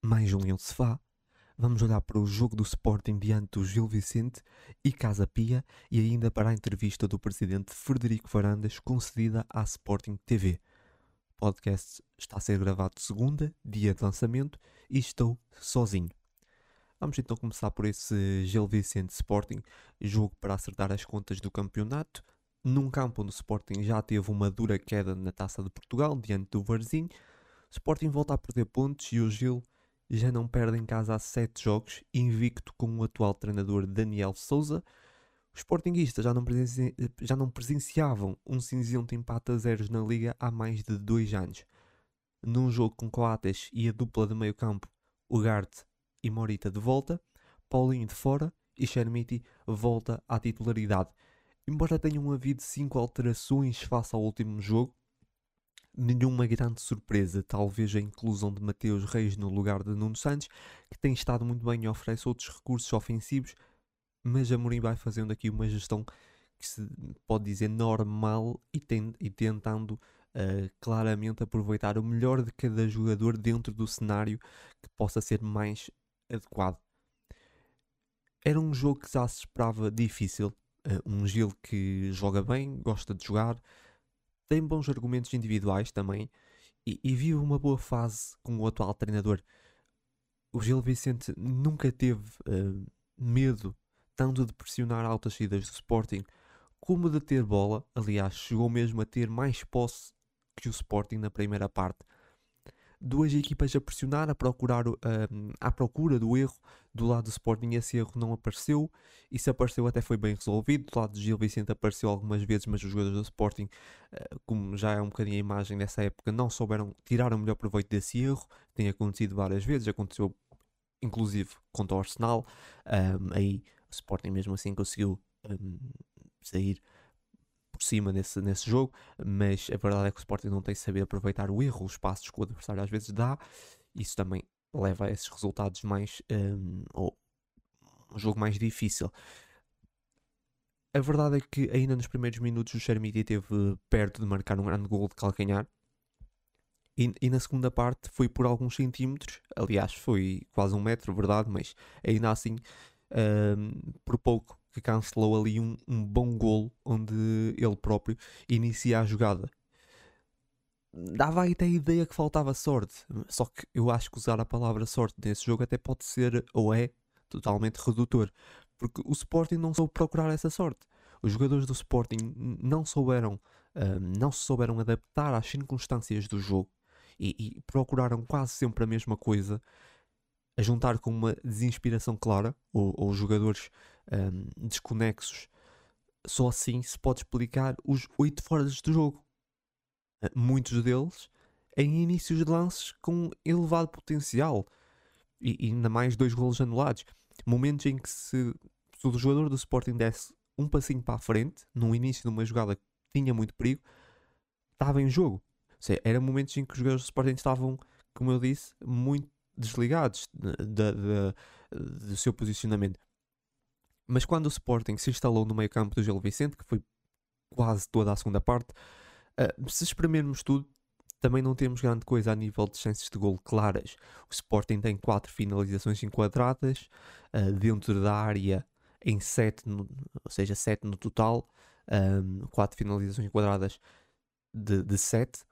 Mais um Leão Sefá. Vamos olhar para o jogo do Sporting diante do Gil Vicente e Casa Pia e ainda para a entrevista do presidente Frederico Varandas concedida à Sporting TV. O podcast está a ser gravado segunda, dia de lançamento, e estou sozinho. Vamos então começar por esse Gil Vicente Sporting, jogo para acertar as contas do campeonato, num campo onde o Sporting já teve uma dura queda na Taça de Portugal diante do Varzim. Sporting volta a perder pontos e o Gil já não perde em casa há 7 jogos, invicto com o atual treinador Daniel Souza. Os Sportingistas já não, presenci... já não presenciavam um cinzento empate a zeros na Liga há mais de 2 anos. Num jogo com Coates e a dupla de meio campo, Ugarte e Morita de volta, Paulinho de fora e Chermiti volta à titularidade. Embora tenham havido 5 alterações face ao último jogo, nenhuma grande surpresa, talvez a inclusão de Mateus Reis no lugar de Nuno Santos, que tem estado muito bem e oferece outros recursos ofensivos, mas a Mourinho vai fazendo aqui uma gestão que se pode dizer normal e, tem, e tentando uh, claramente aproveitar o melhor de cada jogador dentro do cenário que possa ser mais adequado. Era um jogo que já se esperava difícil, uh, um Gil que joga bem, gosta de jogar, tem bons argumentos individuais também e, e vive uma boa fase com o atual treinador. O Gil Vicente nunca teve uh, medo tanto de pressionar altas saídas do Sporting como de ter bola. Aliás, chegou mesmo a ter mais posse que o Sporting na primeira parte duas equipas a pressionar, a procurar, uh, à procura do erro do lado do Sporting. Esse erro não apareceu e se apareceu até foi bem resolvido. Do lado de Gil Vicente apareceu algumas vezes, mas os jogadores do Sporting, uh, como já é um bocadinho a imagem dessa época, não souberam tirar o melhor proveito desse erro. Tem acontecido várias vezes, aconteceu inclusive contra o Arsenal. Um, aí o Sporting mesmo assim conseguiu um, sair por cima nesse, nesse jogo, mas a verdade é que o Sporting não tem saber aproveitar o erro, os passos que o adversário às vezes dá, isso também leva a esses resultados mais. Um, ou um jogo mais difícil. A verdade é que ainda nos primeiros minutos o Chermiti esteve perto de marcar um grande gol de calcanhar. E, e, na segunda parte foi por alguns centímetros, aliás, foi quase um metro, verdade, mas ainda assim, um, por pouco que cancelou ali um, um bom golo onde ele próprio inicia a jogada. Dava até a ideia que faltava sorte, só que eu acho que usar a palavra sorte nesse jogo até pode ser ou é totalmente redutor, porque o Sporting não soube procurar essa sorte. Os jogadores do Sporting não souberam, um, não se souberam adaptar às circunstâncias do jogo e, e procuraram quase sempre a mesma coisa a juntar com uma desinspiração clara, ou, ou jogadores um, desconexos, só assim se pode explicar os oito foras do jogo. Uh, muitos deles em inícios de lances com elevado potencial e, ainda mais dois golos anulados. Momentos em que se, se o jogador do Sporting desse um passinho para a frente, no início de uma jogada que tinha muito perigo, estava em jogo. Seja, eram momentos em que os jogadores do Sporting estavam, como eu disse, muito desligados do seu posicionamento. Mas quando o Sporting se instalou no meio campo do Gil Vicente, que foi quase toda a segunda parte, uh, se espremermos tudo, também não temos grande coisa a nível de chances de gol claras. O Sporting tem quatro finalizações enquadradas uh, dentro da área em 7, ou seja, 7 no total, 4 finalizações enquadradas de 7,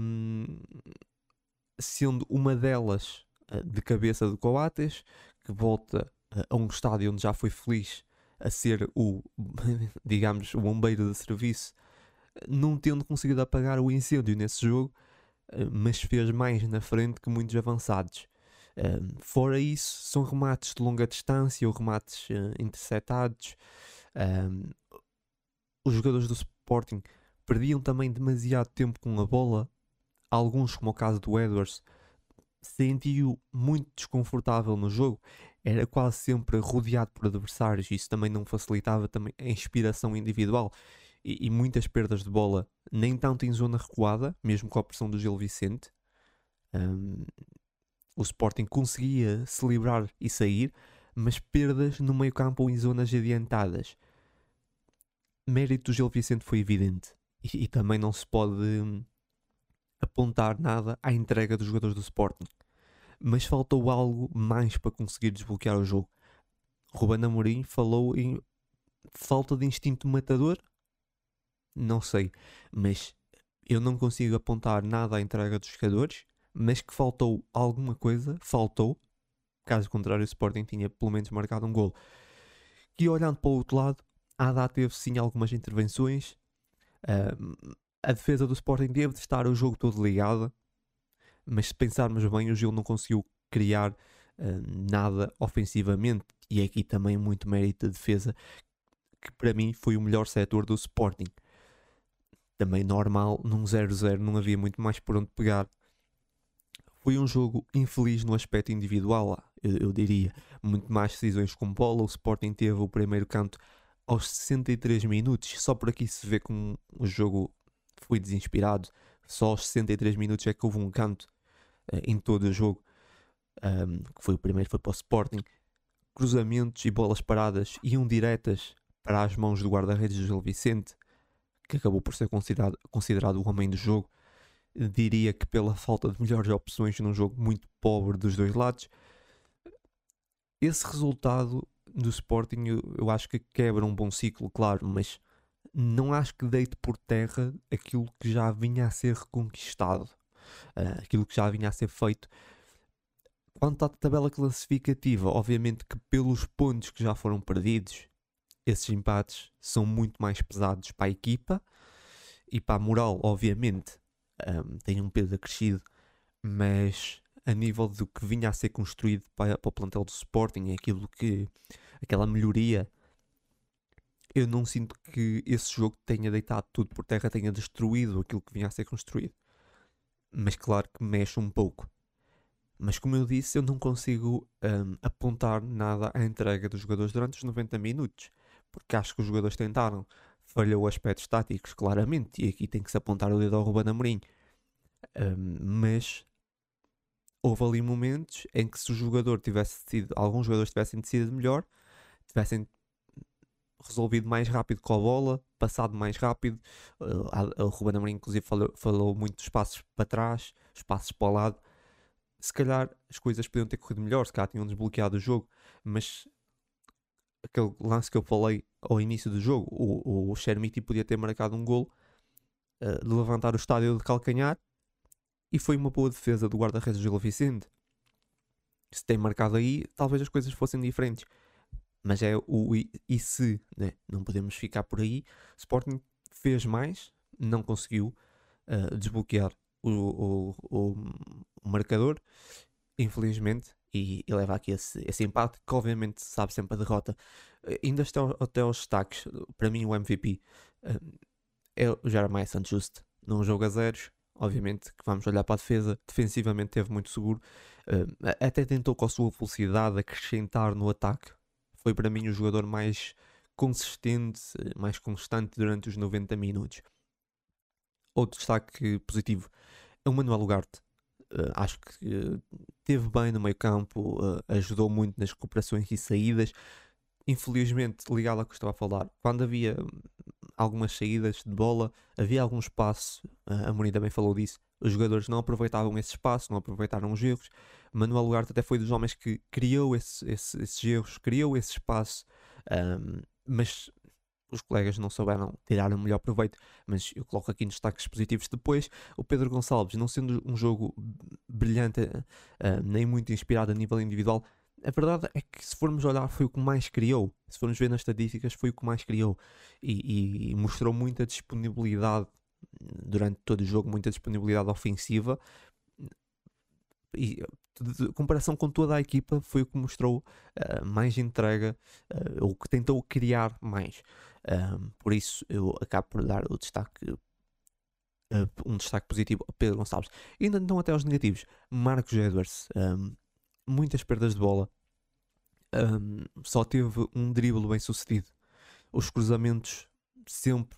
um, sendo uma delas uh, de cabeça do Coates, que volta a um estádio onde já foi feliz a ser o, digamos, o bombeiro de serviço, não tendo conseguido apagar o incêndio nesse jogo, eh, mas fez mais na frente que muitos avançados. Fora isso, são remates de longa distância ou remates uh, interceptados. Os jogadores do Sporting perdiam também demasiado tempo com a bola. Alguns, como o caso do Edwards, sentiu muito desconfortável no jogo era quase sempre rodeado por adversários, isso também não facilitava também a inspiração individual e, e muitas perdas de bola, nem tanto em zona recuada, mesmo com a pressão do Gil Vicente. Um, o Sporting conseguia se livrar e sair, mas perdas no meio campo ou em zonas adiantadas. Mérito do Gil Vicente foi evidente e, e também não se pode hum, apontar nada à entrega dos jogadores do Sporting mas faltou algo mais para conseguir desbloquear o jogo. Ruben Amorim falou em falta de instinto matador? Não sei, mas eu não consigo apontar nada à entrega dos jogadores, mas que faltou alguma coisa, faltou. Caso contrário, o Sporting tinha pelo menos marcado um gol. E olhando para o outro lado, a Haddad teve sim algumas intervenções. A defesa do Sporting teve de estar o jogo todo ligada, mas se pensarmos bem, o Gil não conseguiu criar uh, nada ofensivamente. E aqui também muito mérito da defesa, que para mim foi o melhor setor do Sporting. Também normal, num 0-0 não havia muito mais por onde pegar. Foi um jogo infeliz no aspecto individual, eu, eu diria. Muito mais decisões com bola. O Sporting teve o primeiro canto aos 63 minutos. Só por aqui se vê como o jogo foi desinspirado. Só aos 63 minutos é que houve um canto uh, em todo o jogo. Um, que foi o primeiro, foi para o Sporting. Cruzamentos e bolas paradas iam diretas para as mãos do guarda-redes Gil Vicente, que acabou por ser considerado, considerado o homem do jogo. Diria que pela falta de melhores opções num jogo muito pobre dos dois lados. Esse resultado do Sporting eu, eu acho que quebra um bom ciclo, claro, mas não acho que deite por terra aquilo que já vinha a ser reconquistado, uh, aquilo que já vinha a ser feito. Quanto à tabela classificativa, obviamente que pelos pontos que já foram perdidos, esses empates são muito mais pesados para a equipa e para a moral, obviamente, um, tem um peso acrescido, mas a nível do que vinha a ser construído para, para o plantel do Sporting, aquilo que aquela melhoria, eu não sinto que esse jogo tenha deitado tudo por terra, tenha destruído aquilo que vinha a ser construído. Mas claro que mexe um pouco. Mas como eu disse, eu não consigo um, apontar nada à entrega dos jogadores durante os 90 minutos porque acho que os jogadores tentaram. Falhou aspectos táticos, claramente, e aqui tem que se apontar o dedo ao Ruben Amorim. Um, mas houve ali momentos em que se o jogador tivesse sido, alguns jogadores tivessem decidido melhor, tivessem resolvido mais rápido com a bola, passado mais rápido. O Ruben Amorim, inclusive, falou, falou muito dos passos para trás, os passos para o lado. Se calhar as coisas podiam ter corrido melhor, se calhar tinham desbloqueado o jogo, mas aquele lance que eu falei ao início do jogo, o, o podia ter marcado um gol uh, de levantar o estádio de calcanhar e foi uma boa defesa do guarda-redes Gil Vicente. Se tem marcado aí, talvez as coisas fossem diferentes. Mas é o e, se, né? não podemos ficar por aí. Sporting fez mais, não conseguiu uh, desbloquear o, o, o, o marcador, infelizmente, e, e leva aqui esse, esse empate, que obviamente sabe sempre a derrota. Eh, ainda até, até aos destaques, para mim o MVP uh, é o Jeremiah Santos num jogo a zeros. Obviamente que vamos olhar para a defesa, defensivamente teve muito seguro, até tentou com a sua velocidade acrescentar no ataque. Foi para mim o jogador mais consistente, mais constante durante os 90 minutos. Outro destaque positivo é o Manuel Ugarte. Uh, acho que uh, teve bem no meio campo, uh, ajudou muito nas recuperações e saídas. Infelizmente, ligado ao que estava a falar, quando havia hum, algumas saídas de bola, havia algum espaço, a Mourinho também falou disso, os jogadores não aproveitavam esse espaço, não aproveitaram os erros. Manuel Ugarte até foi dos homens que criou esse, esse, esses erros, criou esse espaço, um, mas os colegas não souberam tirar o melhor proveito, mas eu coloco aqui nos destaques positivos. Depois, o Pedro Gonçalves, não sendo um jogo brilhante, nem muito inspirado a nível individual, a verdade é que se formos olhar foi o que mais criou. Se formos ver nas estatísticas, foi o que mais criou. E, e mostrou muita disponibilidade durante todo o jogo, muita disponibilidade ofensiva. E comparação com toda a equipa, foi o que mostrou uh, mais entrega, uh, ou que tentou criar mais. Um, por isso eu acabo por dar o destaque, uh, um destaque positivo a Pedro Gonçalves. E ainda não até aos negativos. Marcos Edwards, um, muitas perdas de bola, só teve um drible bem sucedido. Os cruzamentos sempre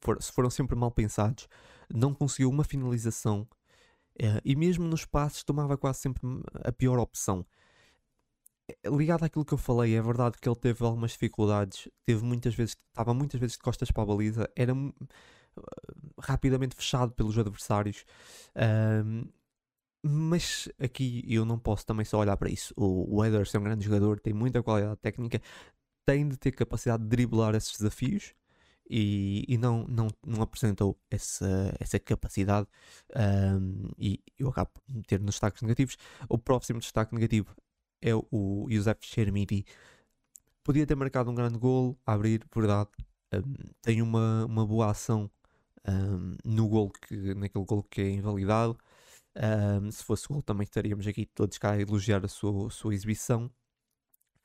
for, foram sempre mal pensados. Não conseguiu uma finalização e mesmo nos passos tomava quase sempre a pior opção. Eh, ligado àquilo que eu falei, é verdade que ele teve algumas dificuldades, teve muitas vezes, estava muitas vezes de costas para a baliza, era uh, rapidamente fechado pelos adversários, uh, mas aqui eu não posso também só olhar para isso. O, Ederson é um grande jogador, tem muita qualidade técnica, tem de ter capacidade de driblar esses desafios e, e não, não, não apresentou essa, essa capacidade um, e eu acabo por meter nos destaques negativos. O próximo destaque negativo é o Josef Chermiti. Podia ter marcado um grande gol, abrir, verdade. Um, tem uma, uma boa ação um, no gol que, naquele gol que é invalidado. Se fosse gol também estaríamos aqui todos cá a elogiar a sua, a sua exibição.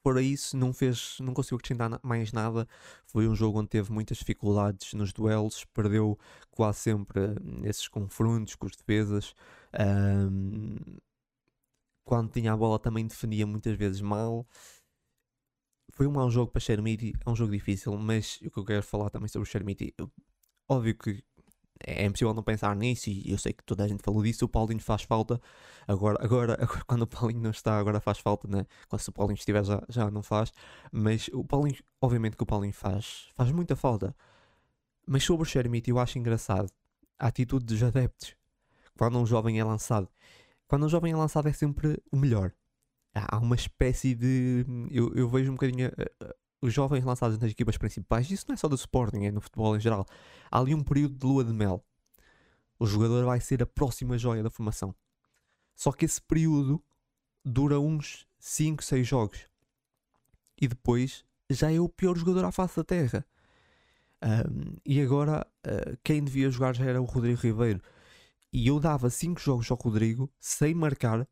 Fora isso, não fez, não conseguiu acrescentar mais nada. Foi um jogo onde teve muitas dificuldades nos duelos, perdeu quase sempre nesses confrontos com os defesas. Um, quando tinha a bola também defendia muitas vezes mal. Foi um mau jogo para Chermiti, é um jogo difícil, mas o que eu quero falar também sobre o Chermiti, óbvio que é impossível não pensar nisso e eu sei que toda a gente falou disso. O Paulinho faz falta agora, agora, agora quando o Paulinho não está, agora faz falta, né? Quando se o Paulinho estiver já, já não faz. Mas o Paulinho, obviamente que o Paulinho faz, faz muita falta. Mas sobre o Xermite eu acho engraçado a atitude dos adeptos quando um jovem é lançado. Quando um jovem é lançado é sempre o melhor. Há uma espécie de. Eu, eu vejo um bocadinho os jovens lançados nas equipas principais, isso não é só do Sporting, é no futebol em geral. Há ali um período de lua de mel. O jogador vai ser a próxima joia da formação. Só que esse período dura uns 5, 6 jogos. E depois já é o pior jogador à face da terra. Um, e agora uh, quem devia jogar já era o Rodrigo Ribeiro. E eu dava 5 jogos ao Rodrigo sem marcar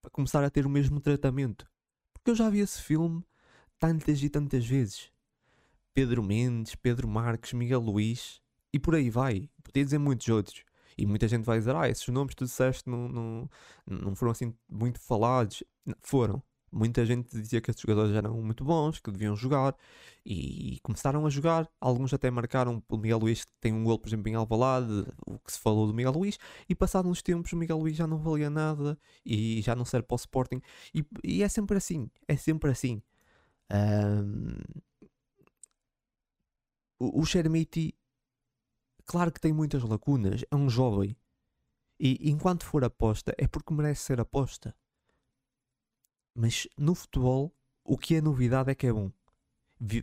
para começar a ter o mesmo tratamento. Porque eu já vi esse filme tantas e tantas vezes. Pedro Mendes, Pedro Marques, Miguel Luís e por aí vai. Podia dizer muitos outros. E muita gente vai dizer: Ah, esses nomes que tu disseste não, não, não foram assim muito falados. Foram. Muita gente dizia que esses jogadores eram muito bons, que deviam jogar e começaram a jogar. Alguns até marcaram. O Miguel Luís tem um gol, por exemplo, em Alvalade, o que se falou do Miguel Luís. E passados uns tempos, o Miguel Luís já não valia nada e já não serve para o Sporting. E, e é sempre assim. É sempre assim. Um, o, Chermiti, claro que tem muitas lacunas, é um jovem. E enquanto for aposta, é porque merece ser aposta. Mas no futebol, o que é novidade é que é bom.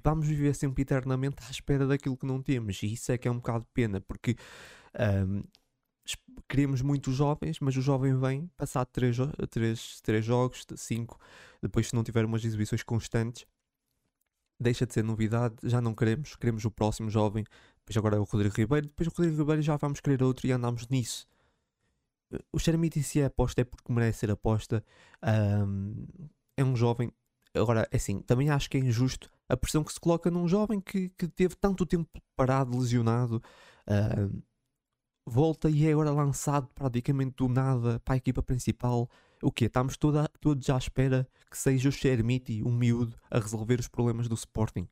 Vamos viver sempre eternamente à espera daquilo que não temos. E isso é que é um bocado de pena, porque um, queremos muitos jovens, mas o jovem vem passar três, três, três jogos, cinco, depois se não tiver umas exibições constantes, deixa de ser novidade, já não queremos, queremos o próximo jovem, depois agora é o Rodrigo Ribeiro, depois o Rodrigo Ribeiro já vamos querer outro e andamos nisso. O Xeramiti se é aposta é porque merece ser aposta, um, é um jovem, agora é assim, também acho que é injusto a pressão que se coloca num jovem que, que teve tanto tempo parado, lesionado, um, volta e é agora lançado praticamente do nada para a equipa principal. O quê? Estamos toda, todos à espera que seja o Chermiti, um miúdo, a resolver os problemas do Sporting.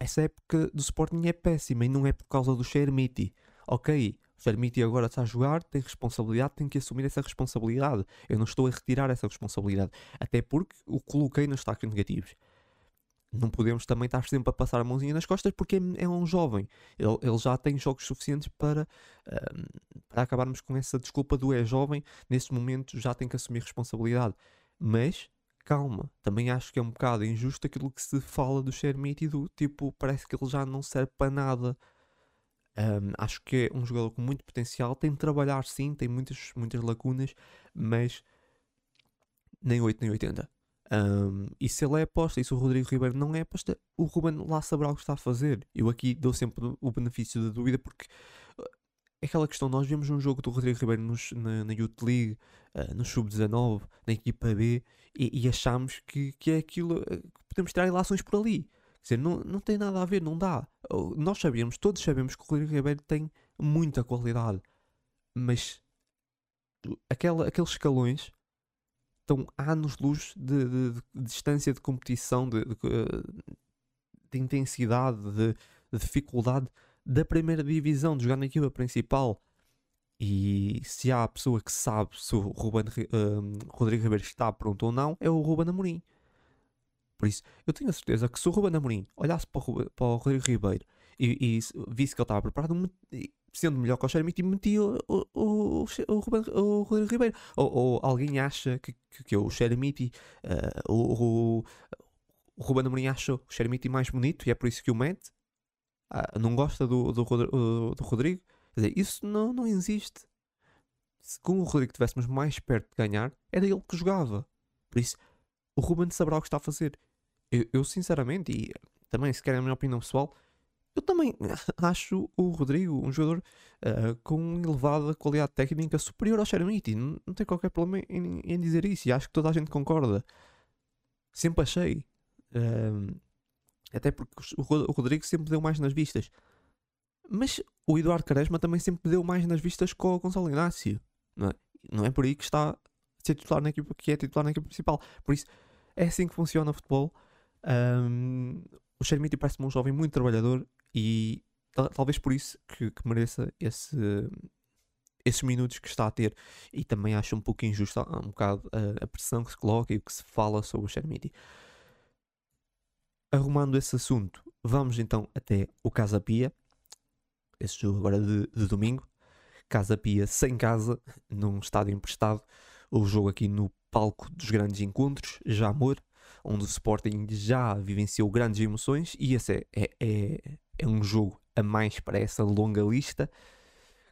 Essa época do Sporting é péssima e não é por causa do Chermiti. Ok, o Chermiti agora está a jogar, tem responsabilidade, tem que assumir essa responsabilidade. Eu não estou a retirar essa responsabilidade. Até porque o coloquei nos destaques negativos não podemos também estar sempre a passar a mãozinha nas costas porque é, é um jovem. Ele, ele, já tem jogos suficientes para, uh, para acabarmos com essa desculpa do é jovem. Nesse momento já tem que assumir responsabilidade. Mas, calma, também acho que é um bocado injusto aquilo que se fala do Shermit e do tipo, parece que ele já não serve para nada. Um, acho que é um jogador com muito potencial. Tem de trabalhar sim, tem muitas, muitas lacunas, mas nem 8 nem 80. Um, e se ele é aposta e se o Rodrigo Ribeiro não é aposta, o Ruben lá saberá o que está a fazer. Eu aqui dou sempre o benefício da dúvida porque é aquela questão, nós vemos um jogo do Rodrigo Ribeiro nos, na, na Youth League, uh, no Sub-19, na equipa B, e, e achamos que, que é aquilo que podemos tirar ilações por ali. Quer dizer, não, não tem nada a ver, não dá. Nós sabemos, todos sabemos que o Rodrigo Ribeiro tem muita qualidade, mas aquela, aqueles escalões estão anos-luz de, de, de, distância de competição, de, de, de intensidade, de, dificuldade da primeira divisão, de jogar na equipa principal. E se há a pessoa que sabe se o Ruben, um, Rodrigo Ribeiro está pronto ou não, é o Ruben Amorim. Por isso, eu tenho a certeza que se o Ruben Amorim olhasse para o, para o Rodrigo Ribeiro e, e, visse que ele estava preparado, sendo melhor que o Xermite, metia o, o, o, o, Ruben, o Rodrigo Ribeiro. Ou, ou, alguém acha que, que, que o Xeramiti, uh, o, o, o Ruben Amorim acha o Xeramiti mais bonito e é por isso que o mete. Ah, não gosta do, do, do, do Rodrigo. Quer dizer, isso não, não existe. Se com o Rodrigo estivéssemos mais perto de ganhar, era ele que jogava. Por isso, o Ruben saberá o que está a fazer. Eu, eu sinceramente, e também se querem a minha opinião pessoal, eu também acho o Rodrigo um jogador uh, com elevada qualidade técnica superior ao Xeramiti. Não, não tenho qualquer problema em, em, dizer isso e acho que toda a gente concorda. Sempre achei. Uh, até porque o, o Rodrigo sempre deu mais nas vistas. Mas o Eduardo Quaresma também sempre deu mais nas vistas com o Gonçalo Inácio. Não é? não é por aí que está a ser titular na equipa, que é titular na equipa principal. Por isso, é assim que funciona o futebol. Um, o Xermiti parece-me um jovem muito trabalhador e talvez por isso que, que mereça esse, esses minutos que está a ter. E também acho um pouco injusto um bocado a, a pressão que se coloca e o que se fala sobre o Xermiti. Arrumando esse assunto, vamos então até o Casa Pia. Esse jogo agora de, de domingo. Casa Pia sem casa, num estádio emprestado. O jogo aqui no palco dos grandes encontros, já amor, onde o Sporting já vivenciou grandes emoções e esse é, é, é, é um jogo a mais para essa longa lista.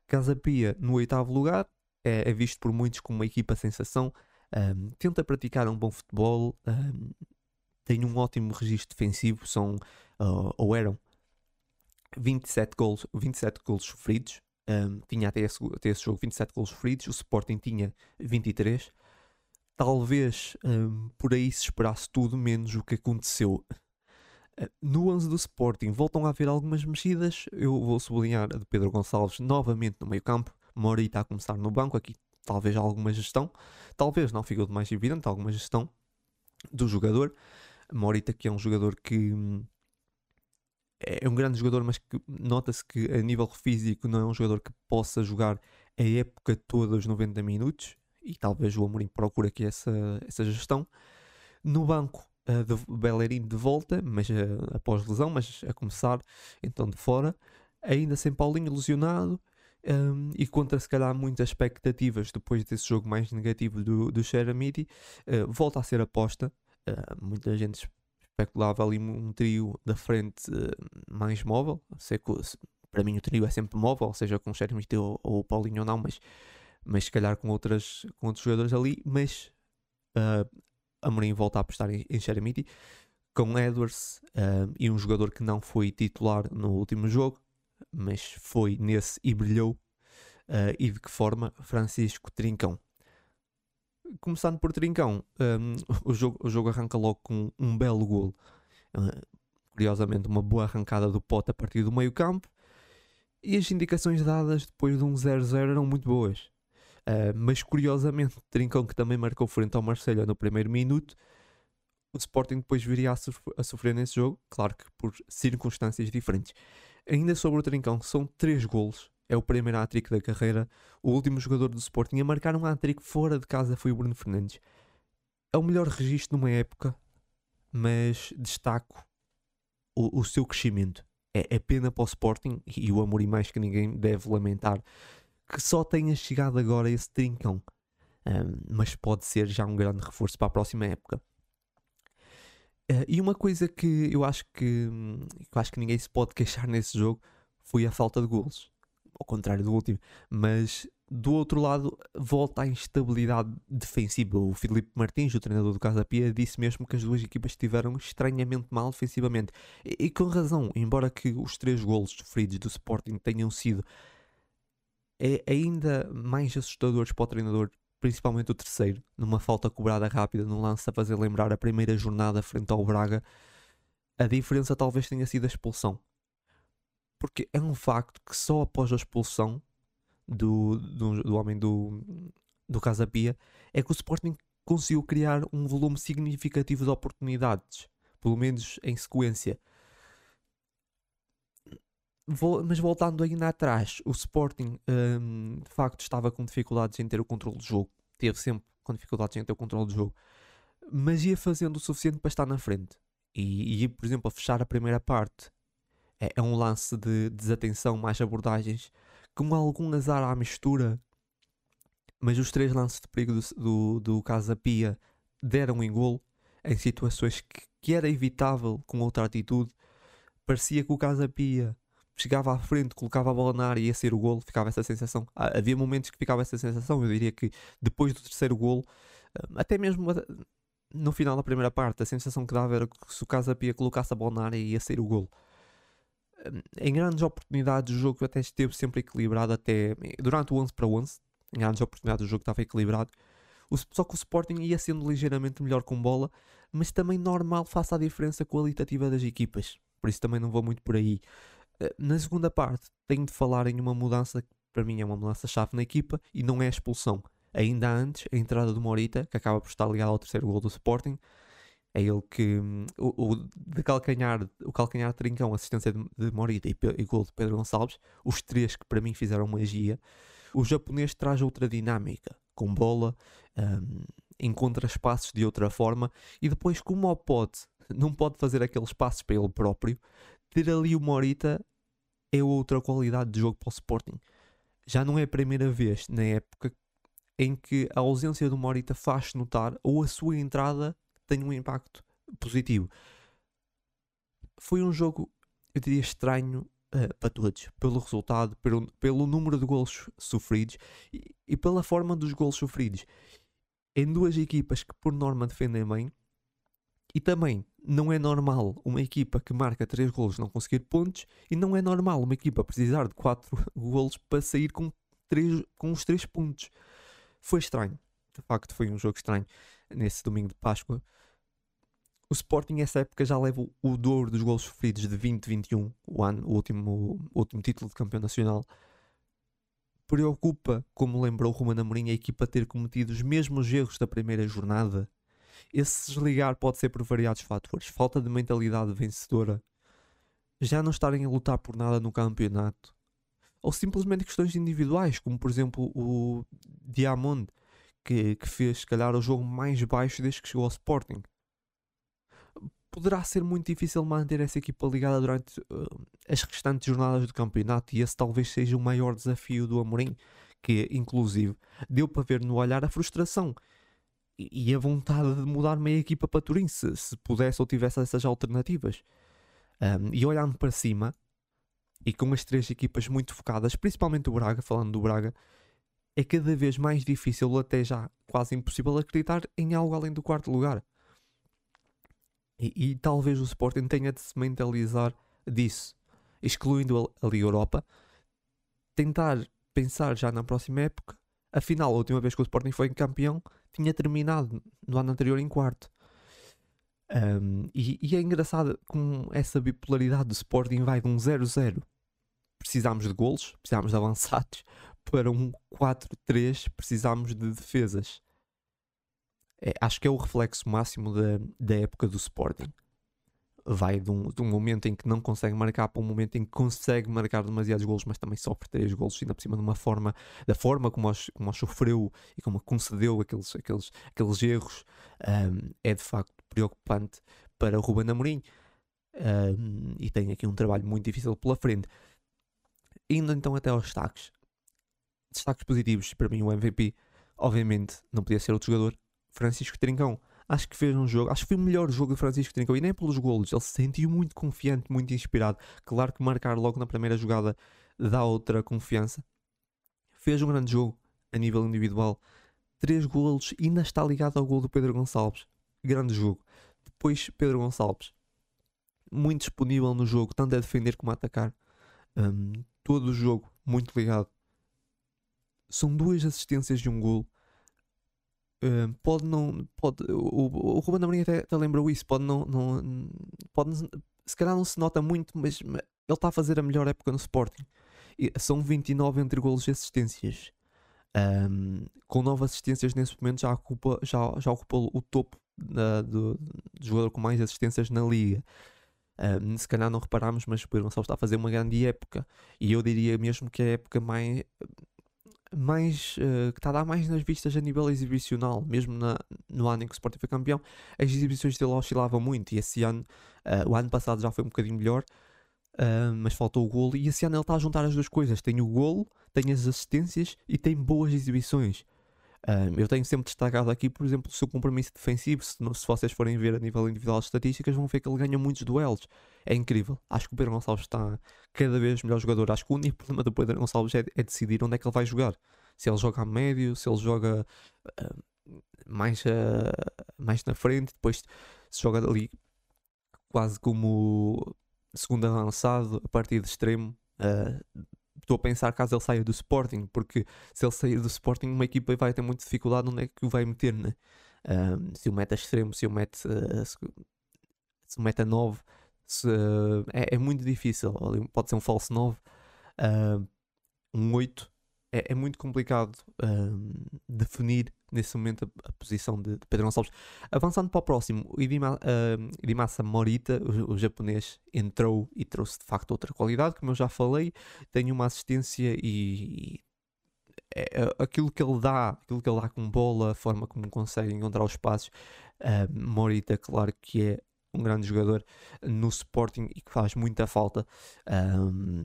Casa Pia no oitavo lugar, é, é visto por muitos como uma equipa sensação, um, tenta praticar um bom futebol, um, tem um ótimo registro defensivo, são, uh, ou eram 27 gols, 27 gols sofridos, um, tinha até esse, até esse jogo 27 gols sofridos, o Sporting tinha 23. Talvez um, por aí se esperasse tudo menos o que aconteceu. Uh, no 11 do Sporting voltam a haver algumas mexidas. Eu vou sublinhar a de Pedro Gonçalves novamente no meio campo. Morita a começar no banco. Aqui talvez alguma gestão. Talvez não ficou de mais evidente alguma gestão do jogador. Morita que é um jogador que hum, é um grande jogador, mas que nota-se que a nível físico não é um jogador que possa jogar a época toda os 90 minutos e talvez o Amorim procure aqui essa, essa gestão. No banco, uh, de Bellerin de volta, mas uh, após lesão, mas a começar então de fora, ainda sem Paulinho lesionado. Um, e contra se calhar muitas expectativas depois desse jogo mais negativo do, do Xeramiti, uh, volta a ser aposta. Uh, muita gente especulava ali um trio da frente mais móvel. Sei que, para mim o trio é sempre móvel, seja com o ou, ou o Paulinho ou não, mas, mas se calhar com, outras, com outros jogadores ali. Mas uh, Amorim volta a apostar em, em Xermite com Edwards uh, e um jogador que não foi titular no último jogo, mas foi nesse e brilhou. Uh, e de que forma? Francisco Trincão começando por Trincão, um, o, jogo, o jogo arranca logo com um belo gol. Uh, curiosamente, uma boa arrancada do pote a partir do meio campo. E as indicações dadas depois de um 0-0 eram muito boas. Uh, mas curiosamente, Trincão, que também marcou frente ao Marselha no primeiro minuto, o Sporting depois viria a, sofrer, a sofrer nesse jogo, claro que por circunstâncias diferentes. Ainda sobre o Trincão, são três golos é o primeiro hat-trick da carreira. O último jogador do Sporting a marcar um hat-trick fora de casa foi o Bruno Fernandes. É o melhor registro numa época, mas destaco o, o seu crescimento. É, é, pena para o Sporting e o Amorim mais que ninguém deve lamentar que só tenha chegado agora esse trincão. Um, mas pode ser já um grande reforço para a próxima época. Uh, e uma coisa que eu acho que, eu acho que ninguém se pode queixar nesse jogo foi a falta de golos ao contrário do último, mas do outro lado volta a instabilidade defensiva. O Filipe Martins, o treinador do Casa Pia, disse mesmo que as duas equipas estiveram estranhamente mal defensivamente. E, e, com razão, embora que os três golos sofridos do Sporting tenham sido é ainda mais assustadores para o treinador, principalmente o terceiro, numa falta cobrada rápida, num lance a fazer lembrar a primeira jornada frente ao Braga. A diferença talvez tenha sido a expulsão porque é um facto que só após a expulsão do, do, do homem do, do Casa Pia é que o Sporting conseguiu criar um volume significativo de oportunidades, pelo menos em sequência. Vou, mas voltando ainda atrás, o Sporting um, de facto estava com dificuldades em ter o controle do jogo, teve sempre com dificuldades em ter o controle do jogo, mas ia fazendo o suficiente para estar na frente. E, e por exemplo, a fechar a primeira parte é, é um lance de desatenção, mais abordagens, com algum azar à mistura, mas os três lances de perigo do, do, do Casa Pia deram em gol em situações que, que era evitável com outra atitude. Parecia que o Casa Pia chegava à frente, colocava a bola na área e ia ser o golo, ficava essa sensação. Havia momentos que ficava essa sensação, eu diria que depois do terceiro golo, hum, até mesmo no final da primeira parte, a sensação que dava era que se o Casa Pia colocasse a bola na área ia ser o golo. Hum, em grandes oportunidades o jogo até esteve sempre equilibrado, até durante o 11 para 11, em grandes oportunidades o jogo estava equilibrado, só que o Sporting ia sendo ligeiramente melhor com bola, mas também normal face à diferença qualitativa das equipas. Por isso também não vou muito por aí. Eh, na segunda parte, tenho de falar em uma mudança que para mim é uma mudança-chave na equipa e não é a expulsão. Ainda antes, a entrada do Morita, que acaba por estar ligado ao terceiro gol do Sporting, é ele que hum, o, o, de calcanhar, o calcanhar trincão, assistência de, de Morita e, e gol de Pedro Gonçalves, os três que para mim fizeram magia. O japonês traz outra dinâmica, com bola, um, encontra espaços de outra forma e depois, como o pode, não pode fazer aqueles passos para ele próprio, ter ali o Morita é outra qualidade de jogo para o Sporting. Já não é a primeira vez na época em que a ausência do Morita faz notar ou a sua entrada tem um impacto positivo. Foi um jogo, eu diria, estranho uh, para todos, pelo resultado, pelo, pelo número de gols sofridos e, e pela forma dos gols sofridos. Em duas equipas que, por norma, defendem bem, e também não é normal uma equipa que marca 3 golos não conseguir pontos e não é normal uma equipa precisar de 4 golos para sair com, 3, com os 3 pontos. Foi estranho. De facto, foi um jogo estranho nesse domingo de Páscoa. O Sporting, essa época, já leva o dobro dos golos sofridos de 2021, o, ano, o, último, o último título de campeão nacional. Preocupa, como lembrou Romano Amorim, a equipa ter cometido os mesmos erros da primeira jornada esse desligar pode ser por variados fatores. Falta de mentalidade vencedora, já não estarem a lutar por nada no campeonato, ou simplesmente questões individuais, como por exemplo o Diamond, que, que fez se calhar o jogo mais baixo desde que chegou ao Sporting. Poderá ser muito difícil manter essa equipa ligada durante uh, as restantes jornadas do campeonato, e esse talvez seja o maior desafio do Amorim, que inclusive deu para ver no olhar a frustração e a vontade de mudar meia equipa para Turim, se, se pudesse ou tivesse essas alternativas. Um, e olhando para cima, e com as três equipas muito focadas, principalmente o Braga, falando do Braga, é cada vez mais difícil, até já quase impossível, acreditar em algo além do quarto lugar. E, e talvez o Sporting tenha de se mentalizar disso, excluindo a, a Liga Europa, tentar pensar já na próxima época. Afinal, a última vez que o Sporting foi campeão tinha terminado no ano anterior em quarto. Um, e, e, é engraçado com essa bipolaridade do Sporting vai de um 0-0 precisámos de golos, precisámos de avançados. Para um 4-3 precisámos de defesas. É, acho que é o reflexo máximo da, da época do Sporting vai de um, de um, momento em que não consegue marcar para um momento em que consegue marcar demasiados golos, mas também sofre três golos, ainda por cima de uma forma, da forma como os, como os sofreu e como concedeu aqueles, aqueles, aqueles erros, um, é de facto preocupante para o Ruben Amorim. Um, e tem aqui um trabalho muito difícil pela frente. Indo então até aos destaques. Destaques positivos, para mim o MVP, obviamente, não podia ser outro jogador, Francisco Trincão acho que fez um jogo, acho que foi o melhor jogo de Francisco Trincão e nem pelos golos, ele se sentiu muito confiante, muito inspirado. Claro que marcar logo na primeira jogada dá outra confiança. Fez um grande jogo a nível individual, três golos e ainda está ligado ao gol do Pedro Gonçalves. Grande jogo. Depois Pedro Gonçalves, muito disponível no jogo, tanto a defender como a atacar. Um, todo o jogo muito ligado. São duas assistências de um gol Uh, pode não. Pode, o, o Ruben Amorim até, até lembrou isso. Pode não, não. Pode, se calhar não se nota muito, mas, ele está a fazer a melhor época no Sporting. E são 29 entre golos e assistências. Um, com 9 assistências nesse momento já ocupa, já, já ocupa o topo uh, do, do, jogador com mais assistências na liga. Um, se calhar não reparamos, mas o Pedro Gonçalves está a fazer uma grande época. E eu diria mesmo que é a época mais mais uh, que está a dar mais nas vistas a nível exibicional, mesmo na, no ano em que o Sporting foi campeão, as exibições dele oscilavam muito e esse ano, uh, o ano passado já foi um bocadinho melhor, uh, mas faltou o golo e esse ano ele está a juntar as duas coisas, tem o golo, tem as assistências e tem boas exibições. Um, eu tenho sempre destacado aqui, por exemplo, o seu compromisso defensivo. Se, se, vocês forem ver a nível individual de estatísticas, vão ver que ele ganha muitos duelos. É incrível. Acho que o Pedro Gonçalves está cada vez melhor jogador. Acho que o único problema do Pedro Gonçalves é, é decidir onde é que ele vai jogar. Se ele joga a médio, se ele joga uh, mais, uh, mais na frente, depois se joga ali quase como segundo avançado, a partir de extremo. Uh, estou a pensar caso ele saia do Sporting, porque se ele sair do Sporting, uma equipa vai ter muita dificuldade onde é que o vai meter, né? Um, se o mete a extremo, se o mete, uh, se, o mete a 9, se, uh, é, é, muito difícil. Pode ser um falso 9, uh, um 8. É, é muito complicado definir nesse momento a, a posição de, de, Pedro Gonçalves. Avançando para o próximo, o Idima, uh, Idimasa Morita, o, o, japonês, entrou e trouxe de facto outra qualidade, como eu já falei, tem uma assistência e, e é, é, aquilo que ele dá, aquilo que ele dá com bola, a forma como consegue encontrar os passos. Uh, Morita, claro que é um grande jogador no Sporting e que faz muita falta. Um,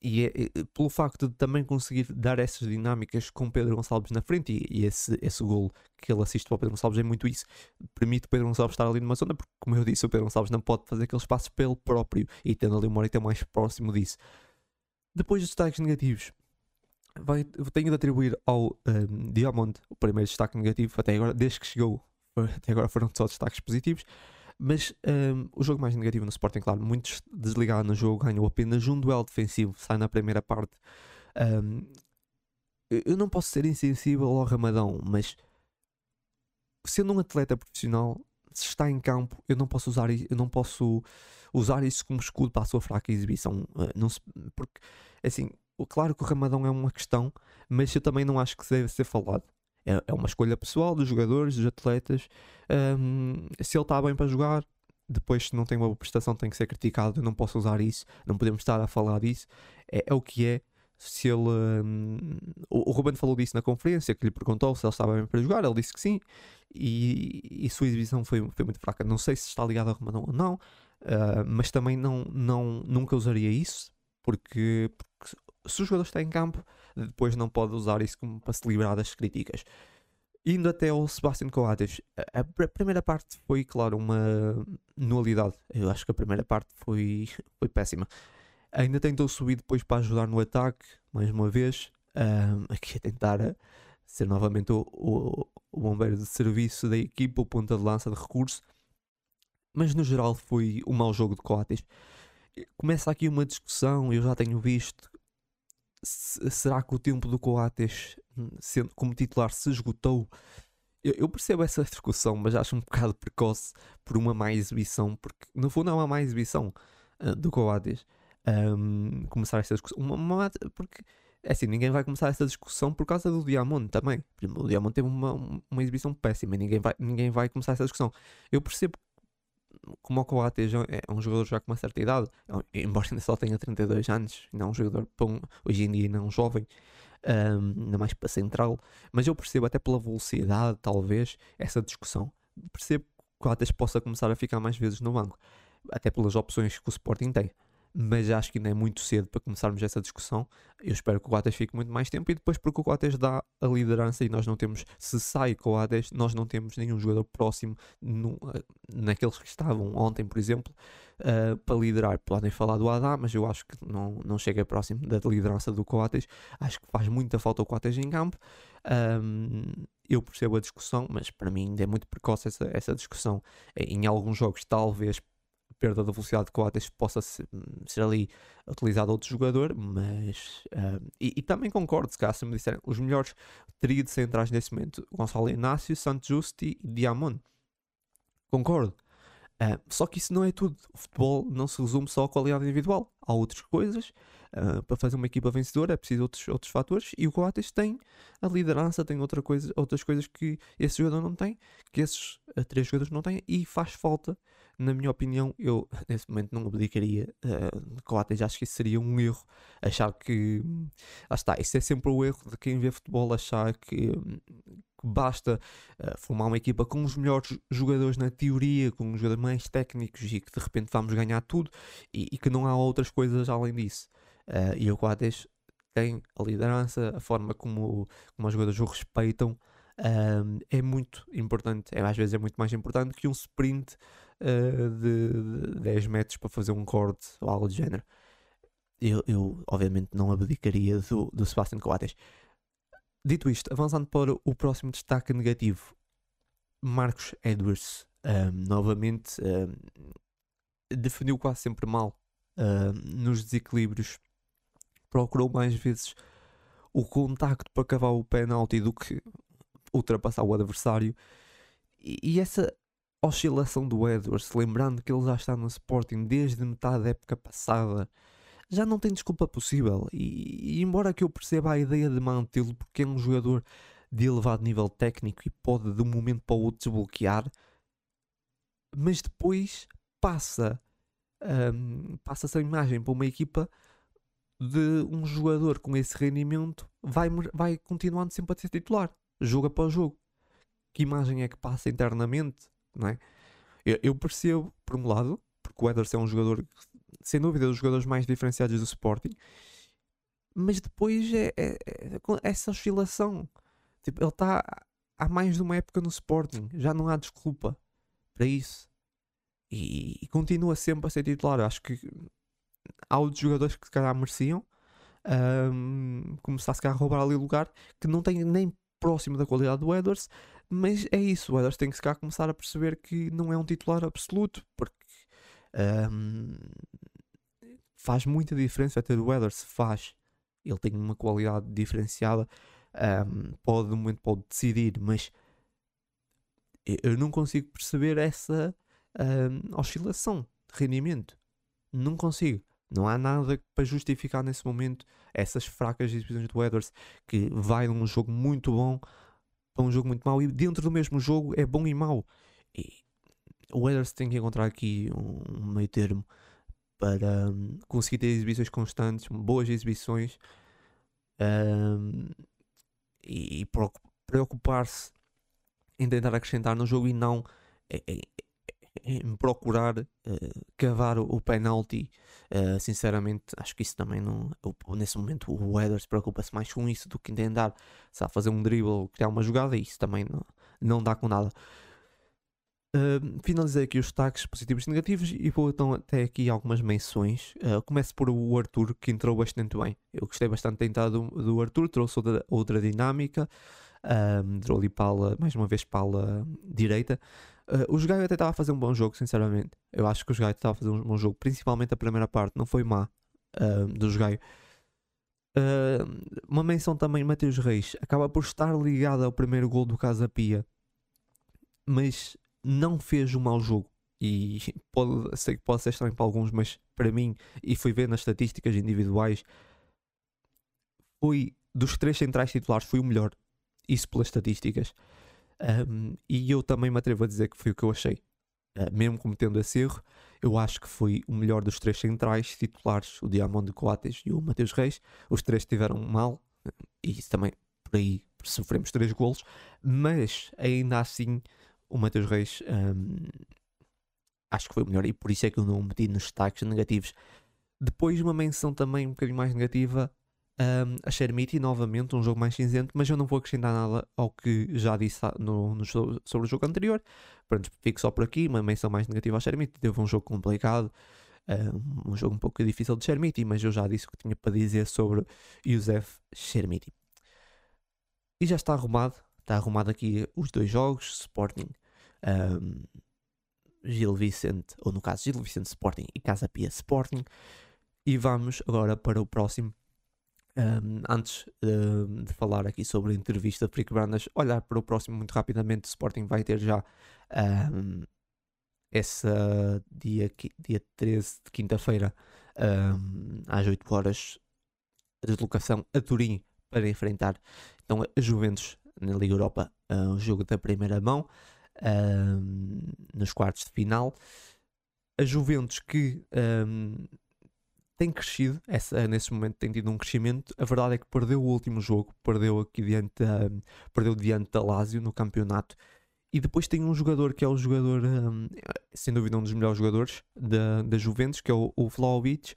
e é, é, pelo facto de também conseguir dar essas dinâmicas com Pedro Gonçalves na frente, e, e esse, esse gol que ele assiste para o Pedro Gonçalves é muito isso. Permite Pedro Gonçalves estar ali numa zona, porque, como eu disse, o Pedro Gonçalves não pode fazer aqueles passos pelo próprio, e tendo ali o Morita mais próximo disso. Depois dos destaques negativos, vai, tenho de atribuir ao um, Diamond o primeiro destaque negativo até agora, desde que chegou, até agora foram só destaques positivos. Mas um, o jogo mais negativo no Sporting, claro, muitos desligados no jogo, ganham apenas um duelo defensivo, sai na primeira parte. Um, eu não posso ser insensível ao Ramadão, mas sendo um atleta profissional, se está em campo, eu não posso usar, eu não posso usar isso como escudo para a sua fraca exibição. Uh, não se, porque, assim, claro que o Ramadão é uma questão, mas eu também não acho que deve ser falado. É, é uma escolha pessoal dos jogadores, dos atletas. Um, se ele está bem para jogar, depois se não tem uma boa prestação tem que ser criticado. Eu não posso usar isso, não podemos estar a falar disso. É, é o que é. Se ele. Um, o, o Ruben falou disso na conferência, que lhe perguntou se ele estava bem para jogar. Ele disse que sim, e, e sua exibição foi, foi muito fraca. Não sei se está ligado a Romadão ou não, uh, mas também não, não, nunca usaria isso, porque, porque se o jogador está em campo, depois não pode usar isso como para se livrar das críticas. Indo até ao Sebastian Coates, a, a, primeira parte foi, claro, uma nulidade. Eu acho que a primeira parte foi, foi péssima. Ainda tentou subir depois para ajudar no ataque, mais uma vez. Um, aqui a tentar eh, ser novamente o, o, o, bombeiro de serviço da equipa, o ponta de lança de recurso. Mas no geral foi um mau jogo de Coates. Começa aqui uma discussão, eu já tenho visto será que o tempo do Coates hum, sendo como titular se esgotou? Eu, eu, percebo essa discussão, mas acho um bocado precoce por uma má exibição, porque no fundo é uma má exibição uh, do Coates um, começar essa discussão. Uma, uma, porque é assim, ninguém vai começar essa discussão por causa do Diamond também. O Diamond teve uma, uma exibição péssima, ninguém vai, ninguém vai começar essa discussão. Eu percebo como o Coates é um jogador já com uma certa idade, embora ainda só tenha 32 anos, não é um jogador bom, hoje em dia não é um jovem, um, ainda mais para central, mas eu percebo até pela velocidade, talvez, essa discussão. Percebo que o Coates possa começar a ficar mais vezes no banco, até pelas opções que o Sporting tem mas acho que ainda é muito cedo para começarmos essa discussão. Eu espero que o Coates fique muito mais tempo e depois porque o Coates dá a liderança e nós não temos, se sai Coates, nós não temos nenhum jogador próximo no, naqueles que estavam ontem, por exemplo, uh, para liderar. Podem falar do Adá, mas eu acho que não, não chega próximo da liderança do Coates. Acho que faz muita falta o Coates em campo. Um, eu percebo a discussão, mas para mim ainda é muito precoce essa, essa discussão. Em alguns jogos, talvez perda da velocidade de Coates possa ser, ser, ali utilizado outro jogador, mas uh, e, e, também concordo, se caso me disserem os melhores trio de centrais nesse momento, Gonçalo Inácio, Santos Justi e Diamond. Concordo. Uh, só que isso não é tudo. O futebol não se resume só à qualidade individual. Há outras coisas. Uh, para fazer uma equipa vencedora é preciso outros, outros fatores. E o Coates tem a liderança, tem outra coisa, outras coisas que esse jogador não tem, que esses uh, três jogadores não têm. E faz falta na minha opinião, eu nesse momento não abdicaria uh, de Coates. Acho que isso seria um erro. Achar que. Lá está, isso é sempre o erro de quem vê futebol, achar que, que basta uh, formar uma equipa com os melhores jogadores na teoria, com os jogadores mais técnicos e que de repente vamos ganhar tudo e, e que não há outras coisas além disso. Uh, e o Coates tem a liderança, a forma como, como os jogadores o respeitam um, é muito importante, é, às vezes é muito mais importante que um sprint uh, de, de 10 metros para fazer um corte ou algo do género. Eu, eu obviamente não abdicaria do, do Sebastian Coates. Dito isto, avançando para o próximo destaque negativo, Marcos Edwards, um, novamente, um, defendeu quase sempre mal nos desequilíbrios, procurou mais vezes o contacto para cavar o penalti do que ultrapassar o adversário. E, e essa oscilação do Edwards, lembrando que ele já está no Sporting desde metade da época passada, já não tem desculpa possível. E, e embora que eu perceba a ideia de mantê-lo, porque é um jogador de elevado nível técnico e pode de um momento para o outro desbloquear, mas depois passa um, passa-se a imagem para uma equipa de um jogador com esse rendimento vai, vai continuando sempre a ser titular, jogo após jogo. Que imagem é que passa internamente? Não é? eu, eu percebo, por um lado, porque o Ederson é um jogador, sem dúvida, dos jogadores mais diferenciados do Sporting, mas depois é, é, é essa oscilação. Tipo, ele está há mais de uma época no Sporting, já não há desculpa para isso. E, e continua sempre a ser titular. Acho que há outros jogadores que se calhar mereciam um, começar se calhar a roubar ali lugar que não tem nem próximo da qualidade do Edwards, mas é isso, o Edwards tem que se calhar começar a perceber que não é um titular absoluto, porque um, faz muita diferença ter o Edwards, faz, ele tem uma qualidade diferenciada, um, pode no momento pode decidir, mas eu não consigo perceber essa oscilação de rendimento. Não consigo. Não há nada para justificar nesse momento essas fracas exibições do Edwards, que vai num jogo muito bom para um jogo muito mau, e dentro do mesmo jogo é bom e mau. E o Edwards tem que encontrar aqui um meio termo para um, conseguir ter exibições constantes, boas exibições um, e preocupar-se em tentar acrescentar no jogo e não em procurar uh, cavar o, o penalti. Uh, sinceramente, acho que isso também não. Nesse momento, o Weathers preocupa-se mais com isso do que em tentar fazer um dribble, criar uma jogada. E isso também não, não dá com nada. Uh, finalizei aqui os destaques positivos e negativos e vou então até aqui algumas menções. Uh, começo por o Arthur, que entrou bastante bem. Eu gostei bastante da entrada do, do Arthur, trouxe outra, outra dinâmica. Um, entrou ali para mais uma vez para a direita. Uh, o Jogaio até estava a fazer um bom jogo, sinceramente. Eu acho que o Jogaio estava a fazer um bom jogo, principalmente a primeira parte, não foi má uh, do Jogaio. Uh, uma menção também, Mateus Reis acaba por estar ligado ao primeiro gol do Casa Pia, mas não fez um mau jogo. E pode, sei que pode ser estranho para alguns, mas para mim, e fui ver nas estatísticas individuais, foi dos três centrais titulares, foi o melhor. Isso pelas estatísticas. Um, e eu também me atrevo a dizer que foi o que eu achei. Uh, mesmo cometendo esse erro, eu acho que foi o melhor dos três centrais titulares, o Diamond Coates e o Mateus Reis. Os três estiveram mal, e também por aí sofremos três golos, mas ainda assim o Mateus Reis um, acho que foi o melhor e por isso é que eu não meti nos destaques negativos. Depois uma menção também um bocadinho mais negativa um, a Shermiti, novamente, um jogo mais cinzento, mas eu não vou acrescentar nada ao que já disse no, no, sobre o jogo anterior. Pronto, fico só por aqui. Uma menção mais negativa ao Shermiti. Teve um jogo complicado, um, um jogo um pouco difícil de Shermiti, mas eu já disse o que tinha para dizer sobre Youssef Shermiti. E já está arrumado. Está arrumado aqui os dois jogos: Sporting, um, Gil Vicente, ou no caso Gil Vicente Sporting e Casa Pia Sporting. E vamos agora para o próximo um, antes uh, de falar aqui sobre a entrevista de Frick Brandas, olhar para o próximo muito rapidamente. O Sporting vai ter já um, essa dia, dia 13 de quinta-feira, um, às 8 horas, a deslocação a Turim para enfrentar então, a Juventus na Liga Europa, uh, um jogo da primeira mão, nos quartos de final. A Juventus que tem crescido, essa, nesse momento tem tido um crescimento. A verdade é que perdeu o último jogo, perdeu aqui diante, um, perdeu diante da Lazio no campeonato. E depois tem um jogador que é o jogador, um, sem dúvida, um dos melhores jogadores da, da Juventus, que é o, o Vlaovic.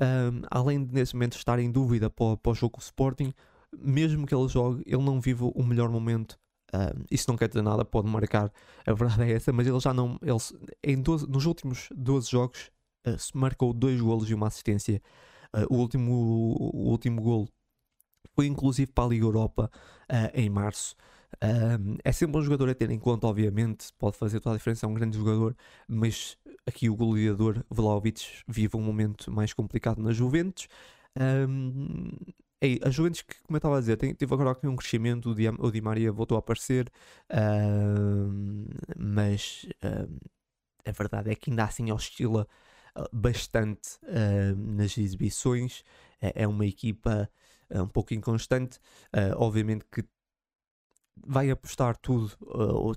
Um, além de nesse momento estar em dúvida para, para o jogo Sporting, mesmo que ele jogue, ele não vive o melhor momento Uh, isso não quer dizer nada, pode marcar, a verdade é essa, mas ele já não. Ele, em 12, nos últimos 12 jogos marcou dois golos e uma assistência. Uh, o, último, o último golo foi inclusive para a Liga Europa em março. é sempre um jogador a ter em conta, obviamente, pode fazer toda a diferença, é um grande jogador, mas aqui o goleador Vlaovic vive um momento mais complicado na Juventus. Um, a Juventus, que, como eu estava a dizer, tem, teve agora aqui um crescimento, o Di, o Di Maria voltou a aparecer, uh, mas a verdade é que ainda assim oscila uh, bastante nas exibições. É, é uma equipa um pouco inconstante, obviamente que vai apostar tudo, ou,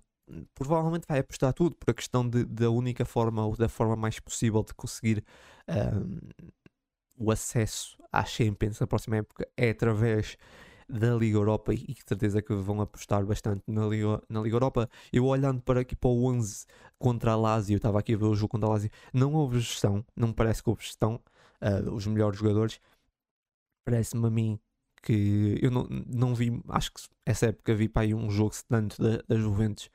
provavelmente vai apostar tudo por a questão de, da única forma ou da forma mais possível de conseguir o acesso à Champions na próxima época é através da Liga Europa e que certeza que vão apostar bastante na Liga, na Liga Europa. Eu olhando para aqui para o 11 contra a Lazio, estava aqui a ver o jogo contra a Lazio, não houve gestão, não me parece que houve gestão, uh, os melhores jogadores. Parece-me a mim que eu não, não vi, acho que essa época vi para aí um jogo tanto da, da Juventus,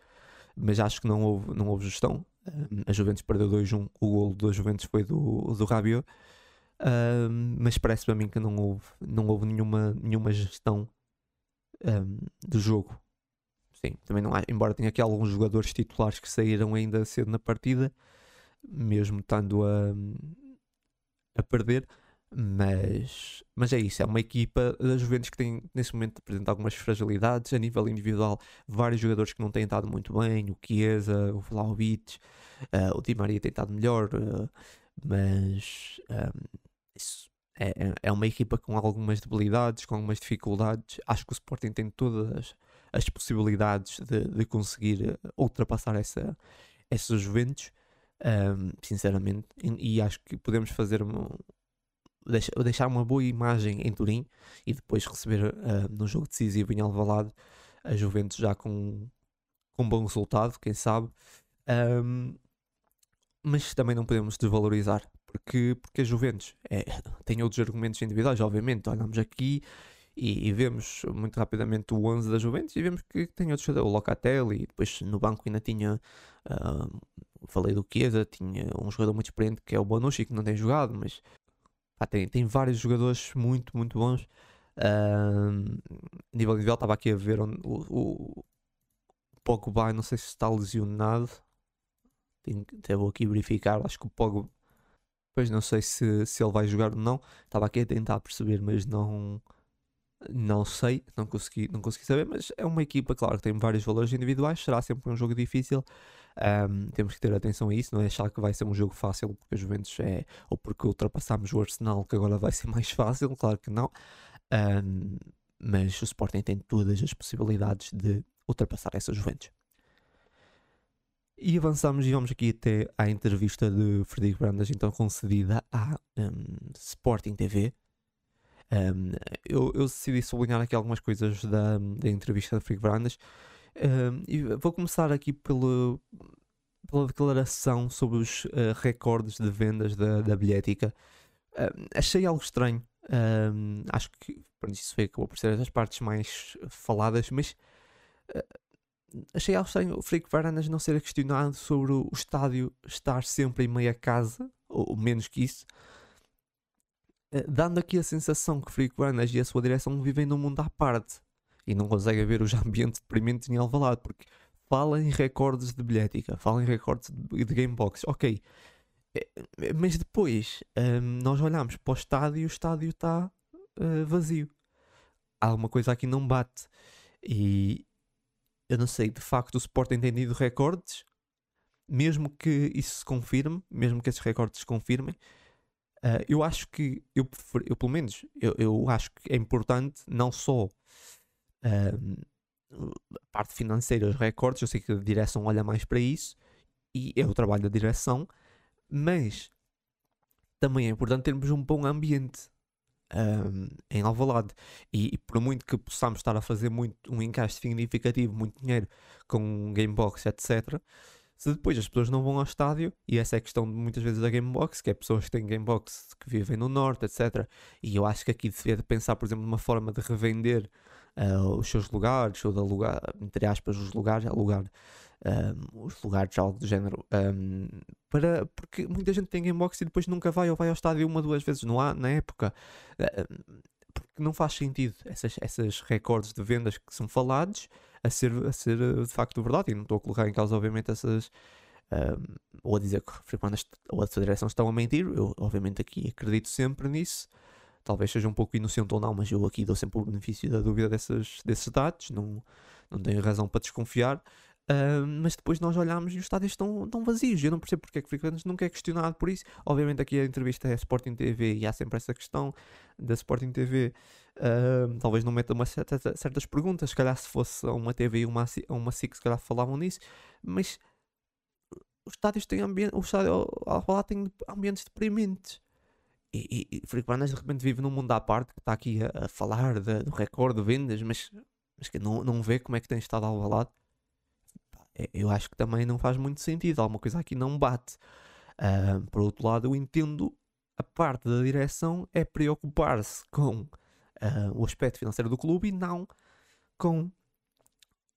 mas acho que não houve, não houve gestão. Uh, a Juventus perdeu 2-1, o golo da Juventus foi do, do Rabiot mas parece para mim que não houve, não houve nenhuma, nenhuma gestão um, do jogo. Sim, também não há, embora tenha aqui alguns jogadores titulares que saíram ainda cedo na partida, mesmo estando a, a perder, mas, mas é isso, é uma equipa da Juventus que tem nesse momento apresenta algumas fragilidades a nível individual, vários jogadores que não têm estado muito bem, o Chiesa, o Vlaovic, uh, o Di Maria tem estado melhor, uh, mas um, isso é, é, é uma equipa com algumas debilidades, com algumas dificuldades. Acho que o Sporting tem todas as possibilidades de, de conseguir eh, ultrapassar essa, essas Juventus, um, sinceramente. E, e, acho que podemos fazer deixar uma boa imagem em Turim e depois receber uh, no jogo decisivo em Alvalade a Juventus já com, com um bom resultado, quem sabe. Um, mas também não podemos desvalorizar porque, porque a Juventus é, tem outros argumentos individuais, obviamente. Olhamos aqui e, e, vemos muito rapidamente o 11 da Juventus e vemos que tem outros, o Locatelli, depois no banco ainda tinha, uh, falei do Chiesa, tinha um jogador muito experiente que é o Bonucci, que não tem jogado, mas pá, tem, tem vários jogadores muito, muito bons. Uh, nível individual, estava aqui a ver onde, o, o Pogba, não sei se está lesionado, tenho, até vou aqui verificar, acho que o Pogba Pois não sei se, se ele vai jogar ou não. Estava aqui a tentar perceber, mas não não sei, não consegui, não consegui saber, mas é uma equipa, claro, que tem vários valores individuais, será sempre um jogo difícil. Um, temos que ter atenção a isso, não é achar que vai ser um jogo fácil porque a Juventus é, ou porque ultrapassámos o Arsenal, que agora vai ser mais fácil, claro que não. Um, mas o Sporting tem todas as possibilidades de ultrapassar essa Juventus. E avançamos e vamos aqui até à entrevista de Frederico Brandas, então concedida à um, Sporting TV. Um, eu, eu, decidi sublinhar aqui algumas coisas da, da entrevista de Frederico Brandas. Um, e vou começar aqui pelo, pela declaração sobre os uh, recordes de vendas da, da bilhética. achei algo estranho. acho que pronto, isso foi, acabou por ser as partes mais faladas, mas uh, achei algo estranho o Frederico Varandas não ser questionado sobre o estádio estar sempre em meia casa, ou menos que isso, eh, dando aqui a sensação que Frederico Varandas e a sua direção vivem num mundo à parte e não conseguem ver os ambientes deprimentes em Alvalade, porque fala em recordes de bilhética, fala em recordes de, de gamebox, ok, eh, mas depois um, ehm, nós olhamos para o estádio e o estádio está uh, vazio. Alguma coisa aqui não bate. E, eu não sei, de facto o Sporting tem tido recordes, mesmo que isso se confirme, mesmo que esses recordes se confirmem, uh, eu acho que, eu, eu pelo menos, eu, eu, acho que é importante não só uh, a parte financeira, os recordes, eu sei que a direção olha mais para isso, e é o trabalho da direção, mas também é importante termos um bom ambiente um, em Alvalade. E, e, por muito que possamos estar a fazer muito, um encaixe significativo, muito dinheiro com Gamebox, etc., se depois as pessoas não vão ao estádio, e essa é a questão muitas vezes da Gamebox, que é pessoas que têm Gamebox que vivem no Norte, etc. E eu acho que aqui devia de pensar, por exemplo, numa forma de revender uh, os seus lugares, ou de alugar, entre aspas, os lugares, alugar um, os lugares, algo do género, um, para, porque muita gente tem Gamebox e depois nunca vai ou vai ao estádio uma, duas vezes no há, na época. Uh, porque não faz sentido essas, essas recordes de vendas que são falados a ser, a ser de facto verdade. E não estou a colocar em causa, obviamente, essas. Um, ou a dizer que frequentas ou a direção estão a mentir. Eu, obviamente, aqui acredito sempre nisso. Talvez seja um pouco inocente ou não, mas eu aqui dou sempre o benefício da dúvida dessas, desses dados. Não, não tenho razão para desconfiar. Uh, mas depois nós olhamos e os estádios estão, estão vazios. Eu não percebo porque é que Frequentas nunca é questionado por isso. Obviamente, aqui a entrevista é Sporting TV e há sempre essa questão da Sporting TV. Uh, talvez não meta certa, certas perguntas. Se calhar, se fosse uma TV e uma, uma SIC, se calhar falavam nisso. Mas os estádios têm ambiente, o estádio lá tem ambientes deprimentes. E, e, e Frequentas de repente vive num mundo à parte que está aqui a, a falar de, do recorde de vendas, mas, mas que não, não vê como é que tem estado ao lado eu acho que também não faz muito sentido. Alguma coisa aqui não bate. Uh, por outro lado, eu entendo a parte da direção é preocupar-se com uh, o aspecto financeiro do clube e não com.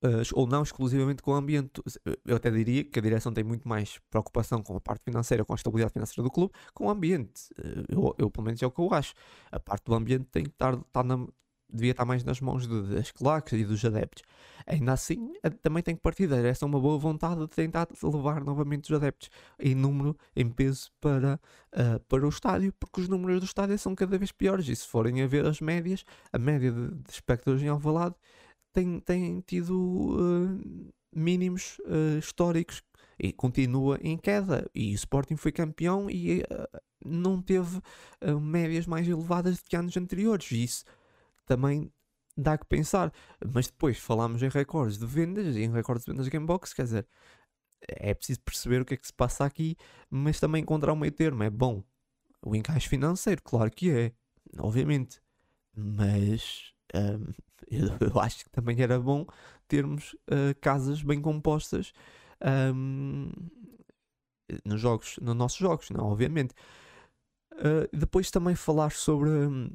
Uh, ou não exclusivamente com o ambiente. Eu até diria que a direção tem muito mais preocupação com a parte financeira, com a estabilidade financeira do clube, com o ambiente. Eu, eu pelo menos é o que eu acho. A parte do ambiente tem que estar, estar na, devia estar mais nas mãos de, das claques e dos adeptos. Ainda assim, também tem que partir direção uma boa vontade de tentar levar novamente os adeptos em número, em peso para, uh, para o estádio, porque os números do estádio são cada vez piores. E se forem a ver as médias, a média de, de espectadores em Alvalade tem, tem tido uh, mínimos uh, históricos e continua em queda. E o Sporting foi campeão e não teve médias mais elevadas do que anos anteriores. E isso também dá que pensar. Mas depois falámos em recordes de vendas em recordes de vendas de Gamebox, quer dizer, é preciso perceber o que é que se passa aqui, mas também encontrar um meio termo. É bom o encaixe financeiro, claro que é, obviamente, mas um, eu, eu, acho que também era bom termos uh, casas bem compostas um, nos jogos, nos nossos jogos, não, obviamente. Uh, depois também falar sobre. Um,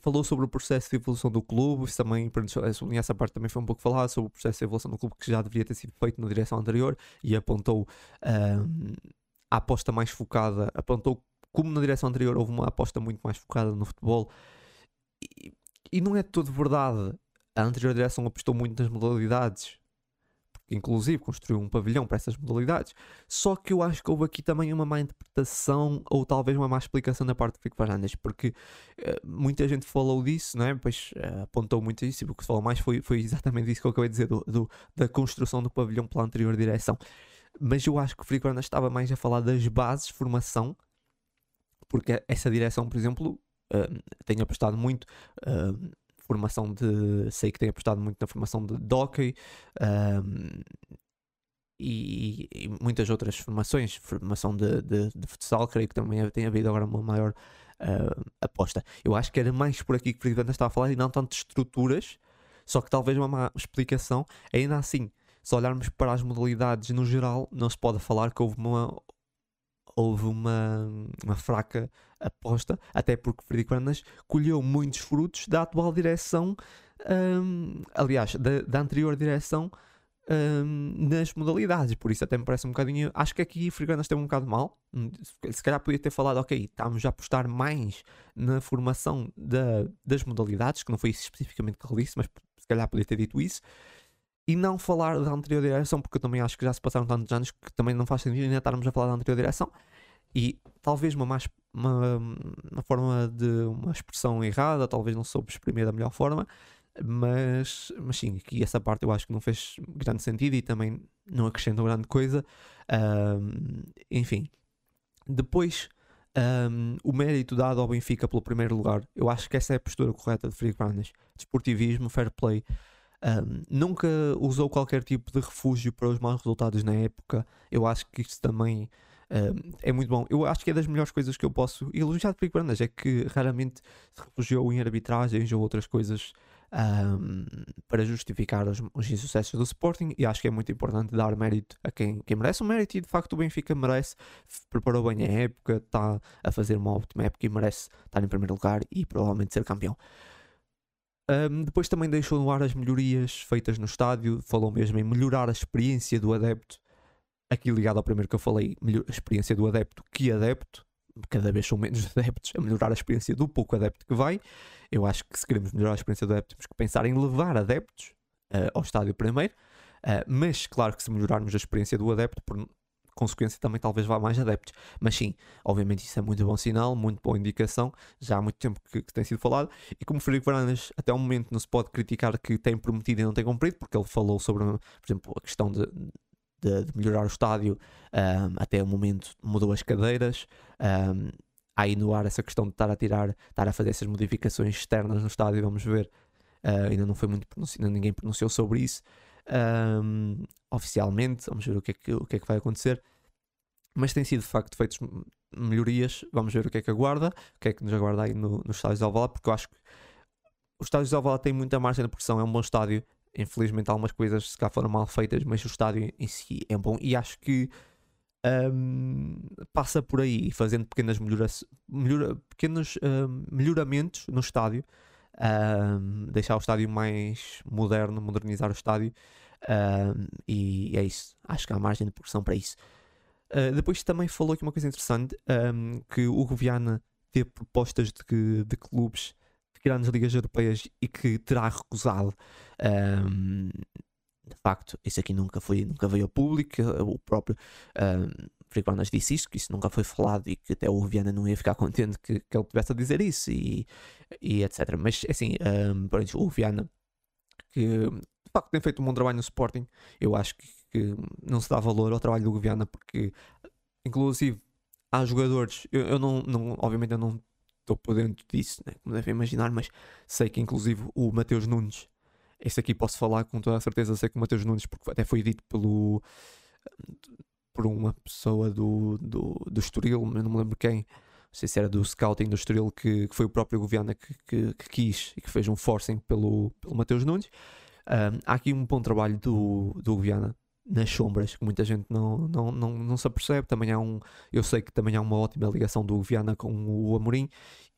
falou sobre o processo de evolução do clube, isso também, sublinhar essa parte, também foi um pouco falado sobre o processo de evolução do clube que já deveria ter sido feito na direção anterior e apontou um, a aposta mais focada, apontou como na direção anterior houve uma aposta muito mais focada no futebol e, e não é de todo verdade. A anterior direção apostou muito nas modalidades, inclusive construiu um pavilhão para essas modalidades. Só que eu acho que houve aqui também uma má interpretação ou talvez uma má explicação da parte do Fico Varandas, porque uh, muita gente falou disso, não é? Pois uh, apontou muito isso e o que se falou mais foi, foi exatamente isso que eu acabei de dizer, do, do da construção do pavilhão pela anterior direção. Mas eu acho que o Frico Varandas estava mais a falar das bases, formação, porque essa direção, por exemplo, uh, tem apostado muito uh, formação de. Sei que tem apostado muito na formação de, hockey um, e, e, muitas outras formações, formação de, de, de, futsal, creio que também tem havido agora uma maior uh, aposta. Eu acho que era mais por aqui que o Frederico estava a falar e não tanto de estruturas, só que talvez uma má explicação. Ainda assim, se olharmos para as modalidades no geral, não se pode falar que houve uma, houve uma, uma fraca aposta, até porque Frederico Fernandes colheu muitos frutos da atual direção, um, aliás, da, da, anterior direção um, nas modalidades, por isso até me parece um bocadinho. Acho que aqui Frederico Fernandes teve um bocado mal. Hum, se calhar podia ter falado, ok, estamos a apostar mais na formação da, das modalidades, que não foi especificamente que ele disse, mas se calhar podia ter dito isso e não falar da anterior direção, porque eu também acho que já se passaram tantos anos que também não faz sentido ainda estarmos a falar da anterior direção. E talvez uma, mais, uma, uma forma de uma expressão errada, talvez não soube exprimir da melhor forma, mas, mas sim, aqui essa parte eu acho que não fez grande sentido e também não acrescentou grande coisa. Um, enfim, depois um, o mérito dado ao Benfica pelo primeiro lugar, eu acho que essa é a postura correta de Frederico Brandes. Desportivismo, fair play. Um, nunca usou qualquer tipo de refúgio para os maus resultados na época. Eu acho que isso também um, é muito bom. Eu acho que é das melhores coisas que eu posso elogiar de Pico Brandas, é que raramente se refugiou em arbitragens ou outras coisas um, para justificar os, os insucessos do Sporting e acho que é muito importante dar mérito a quem, quem merece o mérito e de facto o Benfica merece, preparou bem a época, está a fazer uma ótima época e merece estar em primeiro lugar e provavelmente ser campeão. Um, depois também deixou no ar as melhorias feitas no estádio, falou mesmo em melhorar a experiência do adepto. Aqui ligado ao primeiro que eu falei, a experiência do adepto que adepto, cada vez são menos adeptos, a melhorar a experiência do pouco adepto que vai. Eu acho que se queremos melhorar a experiência do adepto, temos que pensar em levar adeptos uh, ao estádio primeiro. Uh, mas claro que se melhorarmos a experiência do adepto, por consequência também talvez vá mais adeptos. Mas sim, obviamente isso é muito bom sinal, muito boa indicação, já há muito tempo que, que tem sido falado, e como Frederico Varandas até o momento não se pode criticar que tem prometido e não tem cumprido, porque ele falou sobre, por exemplo, a questão de, de, de melhorar o estádio, um, até o momento mudou as cadeiras, um, aí no ar essa questão de estar a tirar, estar a fazer essas modificações externas no estádio, vamos ver, uh, ainda não foi muito pronunciado, ninguém pronunciou sobre isso, um, oficialmente. Vamos ver o que, é que, o que é que vai acontecer. Mas tem sido de facto feitas melhorias. Vamos ver o que é que aguarda, o que é que nos aguarda aí no, no estádio de Alvalade, porque eu acho que o estádio de Alvalade tem muita margem de progressão. É um bom estádio. Infelizmente, algumas coisas se cá foram mal feitas, mas o estádio em si é bom e acho que um, passa por aí, fazendo pequenas melhoras, melhora, pequenos um, melhoramentos no estádio um, deixar o estádio mais moderno, modernizar o estádio. Um, e é isso. Acho que há margem de progressão para isso. Uh, depois também falou aqui uma coisa interessante: um, que o Goviana teve propostas de, de clubes de grandes ligas europeias e que terá recusado. de facto, isso aqui nunca foi, nunca veio ao público. O próprio Friconas disse isso, que isso nunca foi falado e que até o Viana não ia ficar contente que, que ele tivesse a dizer isso e, e etc. Mas assim, um, o Viana, que de facto tem feito um bom trabalho no Sporting, eu acho que, que não se dá valor ao trabalho do Viana porque, inclusive, há jogadores, eu, eu não, não, obviamente, eu não estou por dentro disso, né, como devem imaginar, mas sei que, inclusive, o Mateus Nunes, esse aqui posso falar com toda a certeza, sei que o Mateus Nunes, porque até foi dito pelo por uma pessoa do, do, do Estoril, mas não me lembro quem, não sei se era do scouting do Estoril, que, que foi o próprio Goviana que, que, que, quis e que fez um forcing pelo, pelo Mateus Nunes. Um, há aqui um bom trabalho do, do Goviana nas sombras, que muita gente não, não, não, não se apercebe. Também há um, eu sei que também há uma ótima ligação do Viana com o Amorim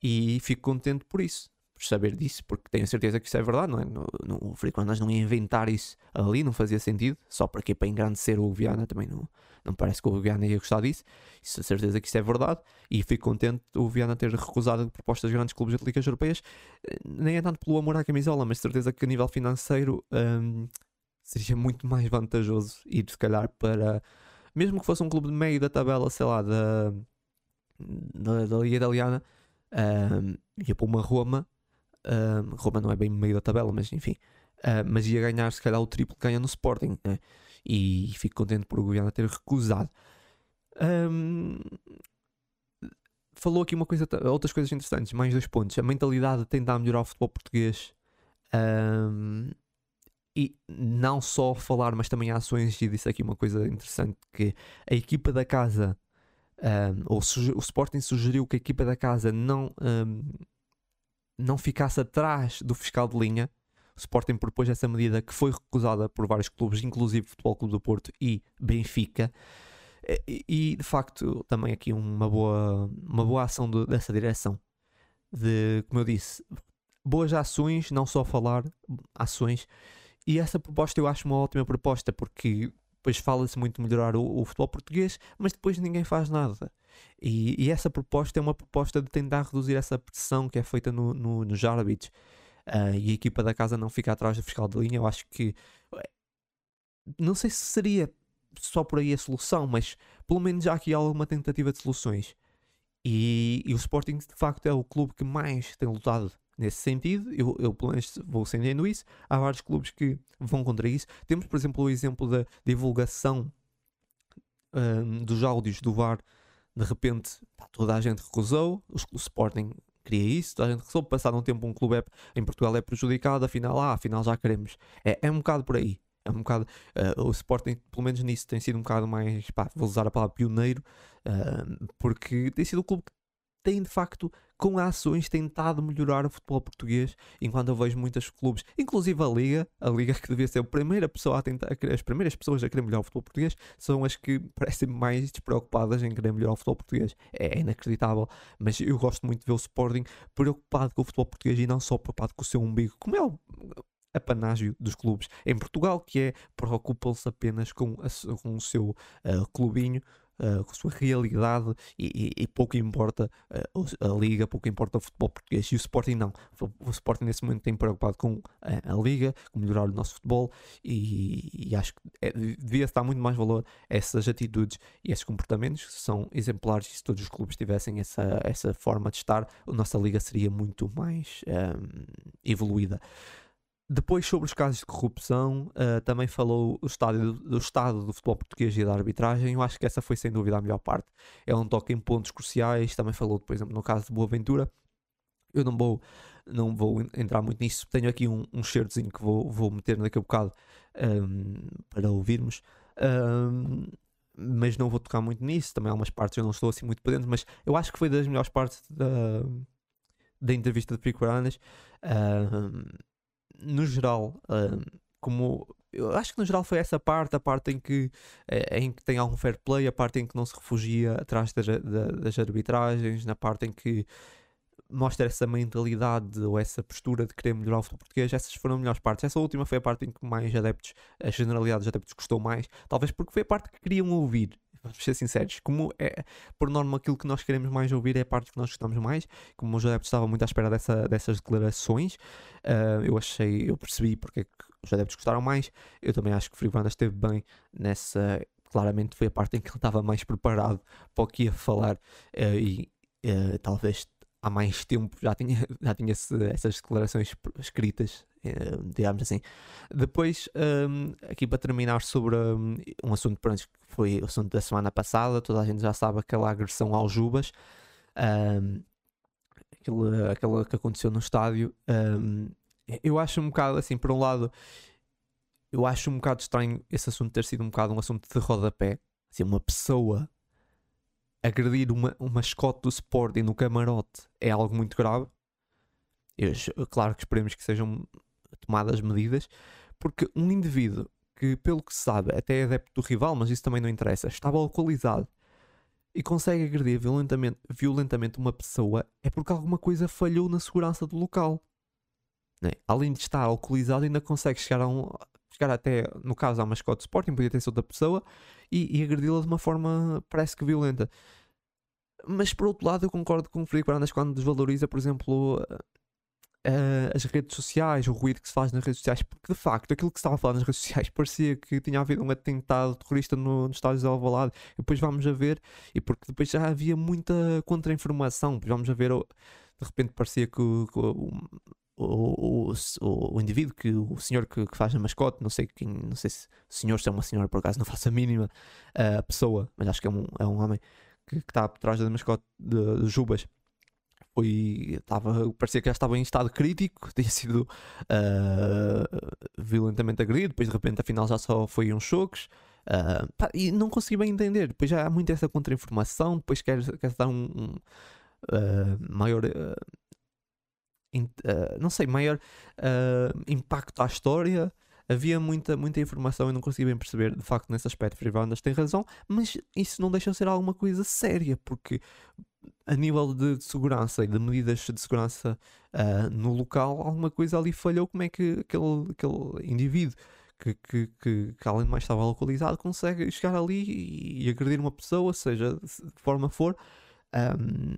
e fico contente por isso por saber disso, porque tenho certeza que isso é verdade, não é? No, no, o Friconas não ia inventar isso ali, não fazia sentido, só para que para engrandecer o Viana também não, não parece que o Viana ia gostar disso, isso certeza que isso é verdade, e fico contente o Viana ter recusado propostas de grandes clubes de ligas europeias, nem é tanto pelo amor à camisola, mas certeza que a nível financeiro hum, seria muito mais vantajoso ir se calhar para, mesmo que fosse um clube de meio da tabela, sei lá, da, da, da Liga Italiana, um, ia para uma Roma Roma não é bem meio da tabela, mas enfim. Uh, mas ia ganhar se calhar o triplo que ganha no Sporting. Né? E, fico contente por o Guiana ter recusado. Um, falou aqui uma coisa, outras coisas interessantes, mais dois pontos. A mentalidade de tentar melhorar o futebol português. Um, e não só falar, mas também ações. E disse aqui uma coisa interessante: que a equipa da casa, um, ou o Sporting sugeriu que a equipa da casa não um, não ficasse atrás do fiscal de linha. O Sporting propôs essa medida que foi recusada por vários clubes, inclusive o Futebol Clube do Porto e Benfica. E, e de facto, também aqui uma boa, uma boa ação de, dessa direção. De, como eu disse, boas ações, não só falar, ações. E essa proposta eu acho uma ótima proposta, porque depois fala-se muito melhorar o, o, futebol português, mas depois ninguém faz nada. E, e, essa proposta é uma proposta de tentar reduzir essa pressão que é feita no, no, nos árbitros uh, e a equipa da casa não fica atrás do fiscal de linha. Eu acho que não sei se seria só por aí a solução, mas pelo menos já aqui há alguma tentativa de soluções. E, e o Sporting de facto é o clube que mais tem lutado nesse sentido. Eu, eu pelo menos vou sentindo isso. Há vários clubes que vão contra isso. Temos, por exemplo, o exemplo da divulgação um, dos áudios do VAR. De repente, toda a gente recusou. O, Sporting queria isso, toda a gente recusou. Passado um tempo, um clube é, em Portugal é prejudicado. Afinal, ah, afinal já queremos. É, é um bocado por aí. É um bocado. Uh, o Sporting, pelo menos nisso, tem sido um bocado mais. Pá, vou usar a palavra pioneiro. Uh, porque tem sido o clube que tem de facto, com ações, tentado melhorar o futebol português, enquanto eu vejo muitos clubes, inclusive a Liga, a Liga que devia ser a primeira pessoa a tentar, as primeiras pessoas a querer melhorar o futebol português, são as que parecem mais despreocupadas em querer melhorar o futebol português. É inacreditável, mas eu gosto muito de ver o Sporting preocupado com o futebol português e não só preocupado com o seu umbigo, como é o apanágio dos clubes em Portugal, que é preocupam-se apenas com, a, com o seu uh, clubinho uh, com a sua realidade e, e, e pouco importa uh, a Liga, pouco importa o futebol português. E o Sporting não. O Sporting nesse momento tem preocupado com a, a Liga, com melhorar o nosso futebol e, e acho que é, devia estar muito mais valor a essas atitudes e esses comportamentos que são exemplares. Se todos os clubes tivessem essa, essa forma de estar, a nossa Liga seria muito mais um, ehm, evoluída. Depois, sobre os casos de corrupção, uh, também falou o estádio, do estado do futebol português e da arbitragem. Eu acho que essa foi sem dúvida a melhor parte. É um toque em pontos cruciais. Também falou, por exemplo, no caso de Boaventura. Eu não vou, não vou entrar muito nisso. Tenho aqui um, um certozinho que vou, vou meter daqui a bocado um, ehm, para ouvirmos. Um, ehm, mas não vou tocar muito nisso. Também há umas partes eu não estou assim muito por dentro. Mas eu acho que foi das melhores partes da, da entrevista de Pico Aranas. No geral, uh, como eu acho que no geral foi essa parte, a parte em que, eh, em que tem algum fair play, a parte em que não se refugia atrás das, das arbitragens, na parte em que mostra essa mentalidade ou essa postura de querer melhorar o futebol português, essas foram as melhores partes. Essa última foi a parte em que mais adeptos, a generalidade dos adeptos gostou mais, talvez porque foi a parte que queriam ouvir. Vamos ser sinceros, como é, por norma, aquilo que nós queremos mais ouvir é a parte que nós gostamos mais. Como os adeptos estavam muito à espera dessa, dessas declarações, uh, eu achei, eu percebi porque é que os adeptos gostaram mais. Eu também acho que o Friburanda esteve bem nessa. Claramente foi a parte em que ele estava mais preparado para o que ia falar uh, e uh, talvez há mais tempo já tinha, já tinha essas declarações escritas, eh, digamos assim. Depois, um, aqui para terminar sobre um, um assunto pronto, que foi o assunto da semana passada, toda a gente já sabe aquela agressão ao Jubas, um, aquela, aquela que aconteceu no estádio. Um, eu acho um bocado assim, por um lado, eu acho um bocado estranho esse assunto ter sido um bocado um assunto de rodapé, assim, uma pessoa agredir uma, uma mascote do Sporting no camarote é algo muito grave. Eu, claro que esperemos que sejam tomadas medidas, porque um indivíduo que, pelo que se sabe, até é adepto do rival, mas isso também não interessa, estava alcoolizado e consegue agredir violentamente, violentamente uma pessoa, é porque alguma coisa falhou na segurança do local. Né? Além de estar alcoolizado, ainda consegue chegar a um, chegar até, no caso, à mascote de Sporting, podia ter sido outra pessoa, e, e agredi-la de uma forma parece que violenta. Mas por outro lado, eu concordo com o Frederico Barandas quando desvaloriza, por exemplo, uh, as redes sociais, o ruído que se faz nas redes sociais, porque de facto aquilo que se estava a falar nas redes sociais parecia que tinha havido um atentado terrorista no, no estádio de Alvalade. E depois vamos a ver, e porque depois já havia muita contra-informação, depois vamos a ver, de repente parecia que, que o, o, o, indivíduo, que o senhor que, que, faz a mascote, não sei quem, não sei se o senhor se é uma senhora por acaso, não faço a mínima a pessoa, mas acho que é um, é um homem que está por trás da mascote de, de Jubas. Foi, estava, parecia que já estava em estado crítico, tinha sido uh, violentamente agredido, depois de repente afinal já só foi uns choques. Uh, pá, e não consegui bem entender. Depois já há muito essa contra-informação. Depois quer, quer dar um, um uh, maior uh, não sei, maior uh, impacto à história. Havia muita, muita informação e não consegui bem perceber, de facto, nesse aspecto, Frivandas tem razão, mas isso não deixa de ser alguma coisa séria, porque a nível de, de segurança e de medidas de segurança uh, no local, alguma coisa ali falhou. Como é que aquele, aquele indivíduo que, que, que, que, além de mais estava localizado consegue chegar ali e, e agredir uma pessoa, seja de forma for? Um,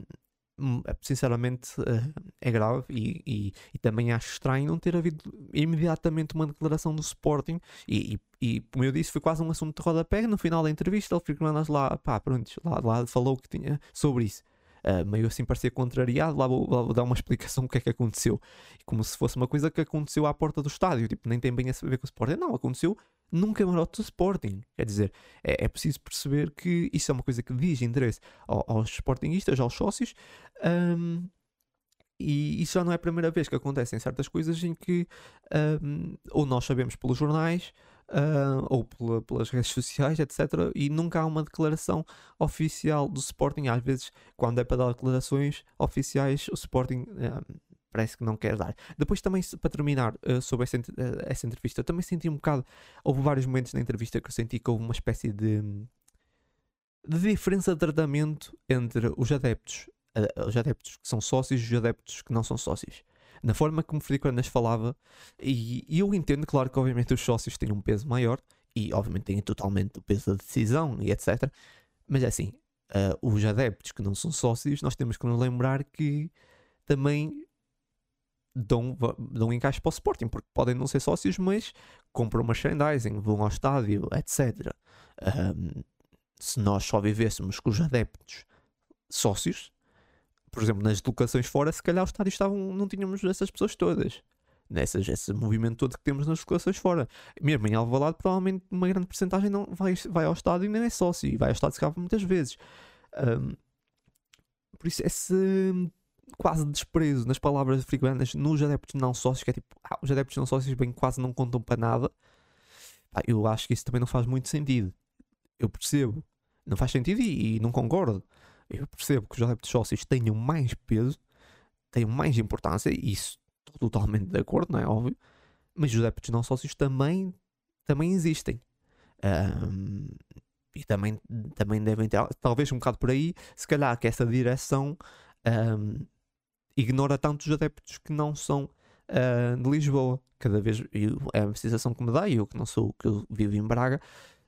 sinceramente eh, é grave e, e, e, também acho estranho não ter havido imediatamente uma declaração do Sporting e, e, como eu disse foi quase um assunto de rodapé. No final da entrevista ele ficou lá, pá, pronto, lá, lá falou que tinha sobre isso. Uh, meio assim parecia contrariado, lá vou, lá vou, dar uma explicação do que é que aconteceu. Como se fosse uma coisa que aconteceu à porta do estádio, tipo, nem tem bem a ver com o Sporting não, aconteceu num camarote do Sporting. Quer dizer, é, é, preciso perceber que isso é uma coisa que diz interesse aos, aos Sportingistas, aos sócios, um, e isso já não é a primeira vez que acontecem certas coisas em que um, ou nós sabemos pelos jornais uh, ou pela, pelas redes sociais, etc. E nunca há uma declaração oficial do Sporting. Às vezes, quando é para dar declarações oficiais, o Sporting uh, parece que não quer dar. Depois, também, para terminar uh, sobre essa, essa entrevista, eu também senti um bocado. Houve vários momentos na entrevista que eu senti que houve uma espécie de, de diferença de tratamento entre os adeptos, os adeptos que são sócios e os adeptos que não são sócios na forma como o Frederico Hernandes falava, e, e, eu entendo, claro, que obviamente os sócios têm um peso maior, e obviamente têm totalmente o peso da decisão e etc. Mas é assim, uh, os adeptos que não são sócios, nós temos que nos lembrar que também dão, dão encaixe para o Sporting, porque podem não ser sócios, mas compram merchandising, vão ao estádio, etc. Um, se nós só vivêssemos com os adeptos sócios, por exemplo, nas locações fora, se calhar os estádios estavam, não tínhamos essas pessoas todas. Nessas, esse movimento todo que temos nas locações fora. Mesmo em Alvalade, provavelmente uma grande porcentagem não vai, vai ao estádio e nem é sócio. E vai ao estádio se calhar muitas vezes. Um, por isso, esse quase desprezo nas palavras frequentes nos adeptos não sócios, que é tipo, ah, os adeptos não sócios bem quase não contam para nada. Eu acho que isso também não faz muito sentido. Eu percebo. Não faz sentido e, e não concordo eu percebo que os adeptos sócios tenham mais peso, tenham mais importância, e isso estou totalmente de acordo, não é óbvio, mas os adeptos não sócios também, também existem. Um, e também, também devem ter, talvez um bocado por aí, se calhar que essa direção um, ignora tanto os adeptos que não são uh, de Lisboa. Cada vez eu, é a sensação que me dá, eu que não sou, que eu vivo em Braga,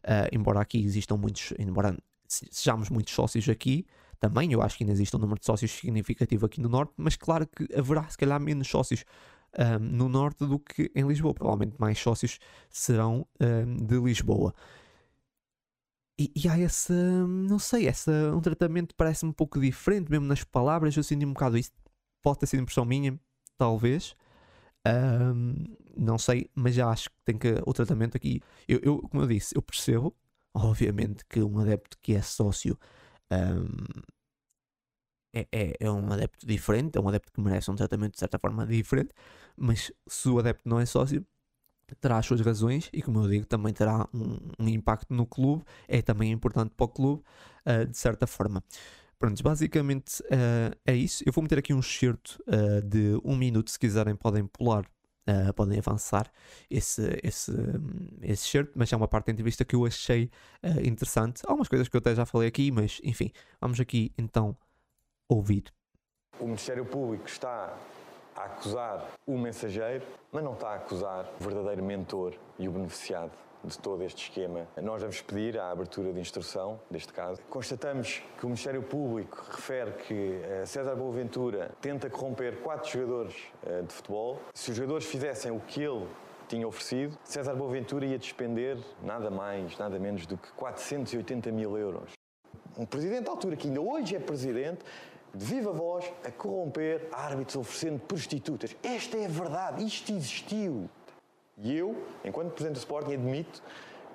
uh, embora aqui existam muitos, embora sejamos muitos sócios aqui, também eu acho que ainda existe um número de sócios significativo aqui no Norte, mas claro que haverá se calhar menos sócios um, no Norte do que em Lisboa. Provavelmente mais sócios serão um, de Lisboa. E, e, há esse, não sei, esse, um tratamento parece um pouco diferente, mesmo nas palavras. Eu senti um bocado isso. Pode ter sido impressão minha, talvez. Um, não sei, mas já acho que tem que o tratamento aqui. Eu, eu, como eu disse, eu percebo, obviamente, que um adepto que é sócio um, é, é, é, um adepto diferente, é um adepto que merece um tratamento de certa forma diferente, mas se o adepto não é sócio, terá as suas razões e, como eu digo, também terá um, um impacto no clube, é também importante para o clube, uh, de certa forma. Pronto, basicamente uh, é isso. Eu vou meter aqui um excerto uh, de um minuto, se quiserem podem pular Uh, podem avançar esse, esse, esse shirt, mas é uma parte da entrevista que eu achei interessante. Há algumas coisas que eu até já falei aqui, mas enfim, vamos aqui então ouvir. O Ministério Público está a acusar o mensageiro, mas não está a acusar o verdadeiro mentor e o beneficiado de todo este esquema. Nós vamos pedir a abertura de instrução deste caso. Constatamos que o Ministério Público refere que eh, César Boaventura tenta corromper quatro jogadores eh, de futebol. Se os jogadores fizessem o que ele tinha oferecido, César Boaventura ia despender nada mais, nada menos do que 480 mil euros. Um presidente à altura, que ainda hoje é presidente, de viva voz, a corromper árbitros oferecendo prostitutas. Esta é a verdade, isto existiu. E eu, enquanto Presidente do Sporting, admito,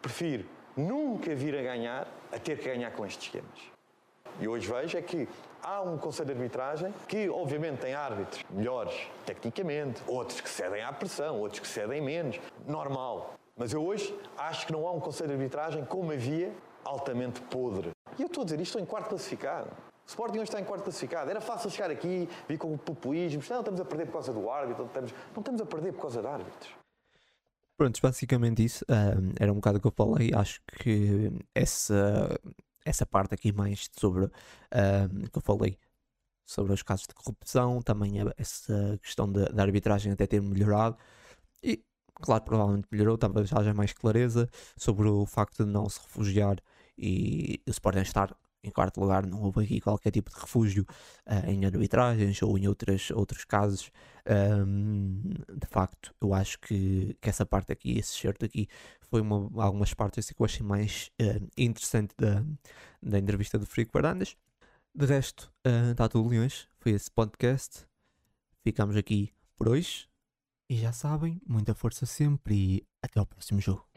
prefiro nunca vir a ganhar a ter que ganhar com estes esquemas. E hoje vejo é que há um Conselho de Arbitragem que, obviamente, tem árbitros melhores tecnicamente, outros que cedem à pressão, outros que cedem menos. Normal. Mas eu hoje acho que não há um Conselho de Arbitragem como havia, altamente podre. E eu estou a dizer isto, estou em quarto classificado. O Sporting hoje está em quarto classificado. Era fácil chegar aqui, vir com populismo. Não, estamos a perder por causa do árbitro. Estamos, não estamos a perder por causa de árbitros. Pronto, basicamente isso. Um, era um bocado o que eu falei. Acho que essa, essa parte aqui mais sobre um, que eu falei sobre os casos de corrupção, também essa questão da arbitragem até ter melhorado. E, claro, provavelmente melhorou, talvez haja mais clareza sobre o facto de não se refugiar e o Sporting estar em quarto lugar, não houve aqui qualquer tipo de refúgio uh, em arbitragens ou em outras, outros casos. Um, de facto, eu acho que, que essa parte aqui, esse certo aqui, foi uma, algumas partes assim, que eu achei mais uh, interessante da, da entrevista do Frico Varandas. De resto, está uh, tudo Leões. Foi esse podcast. Ficamos aqui por hoje. E já sabem, muita força sempre e até ao próximo jogo.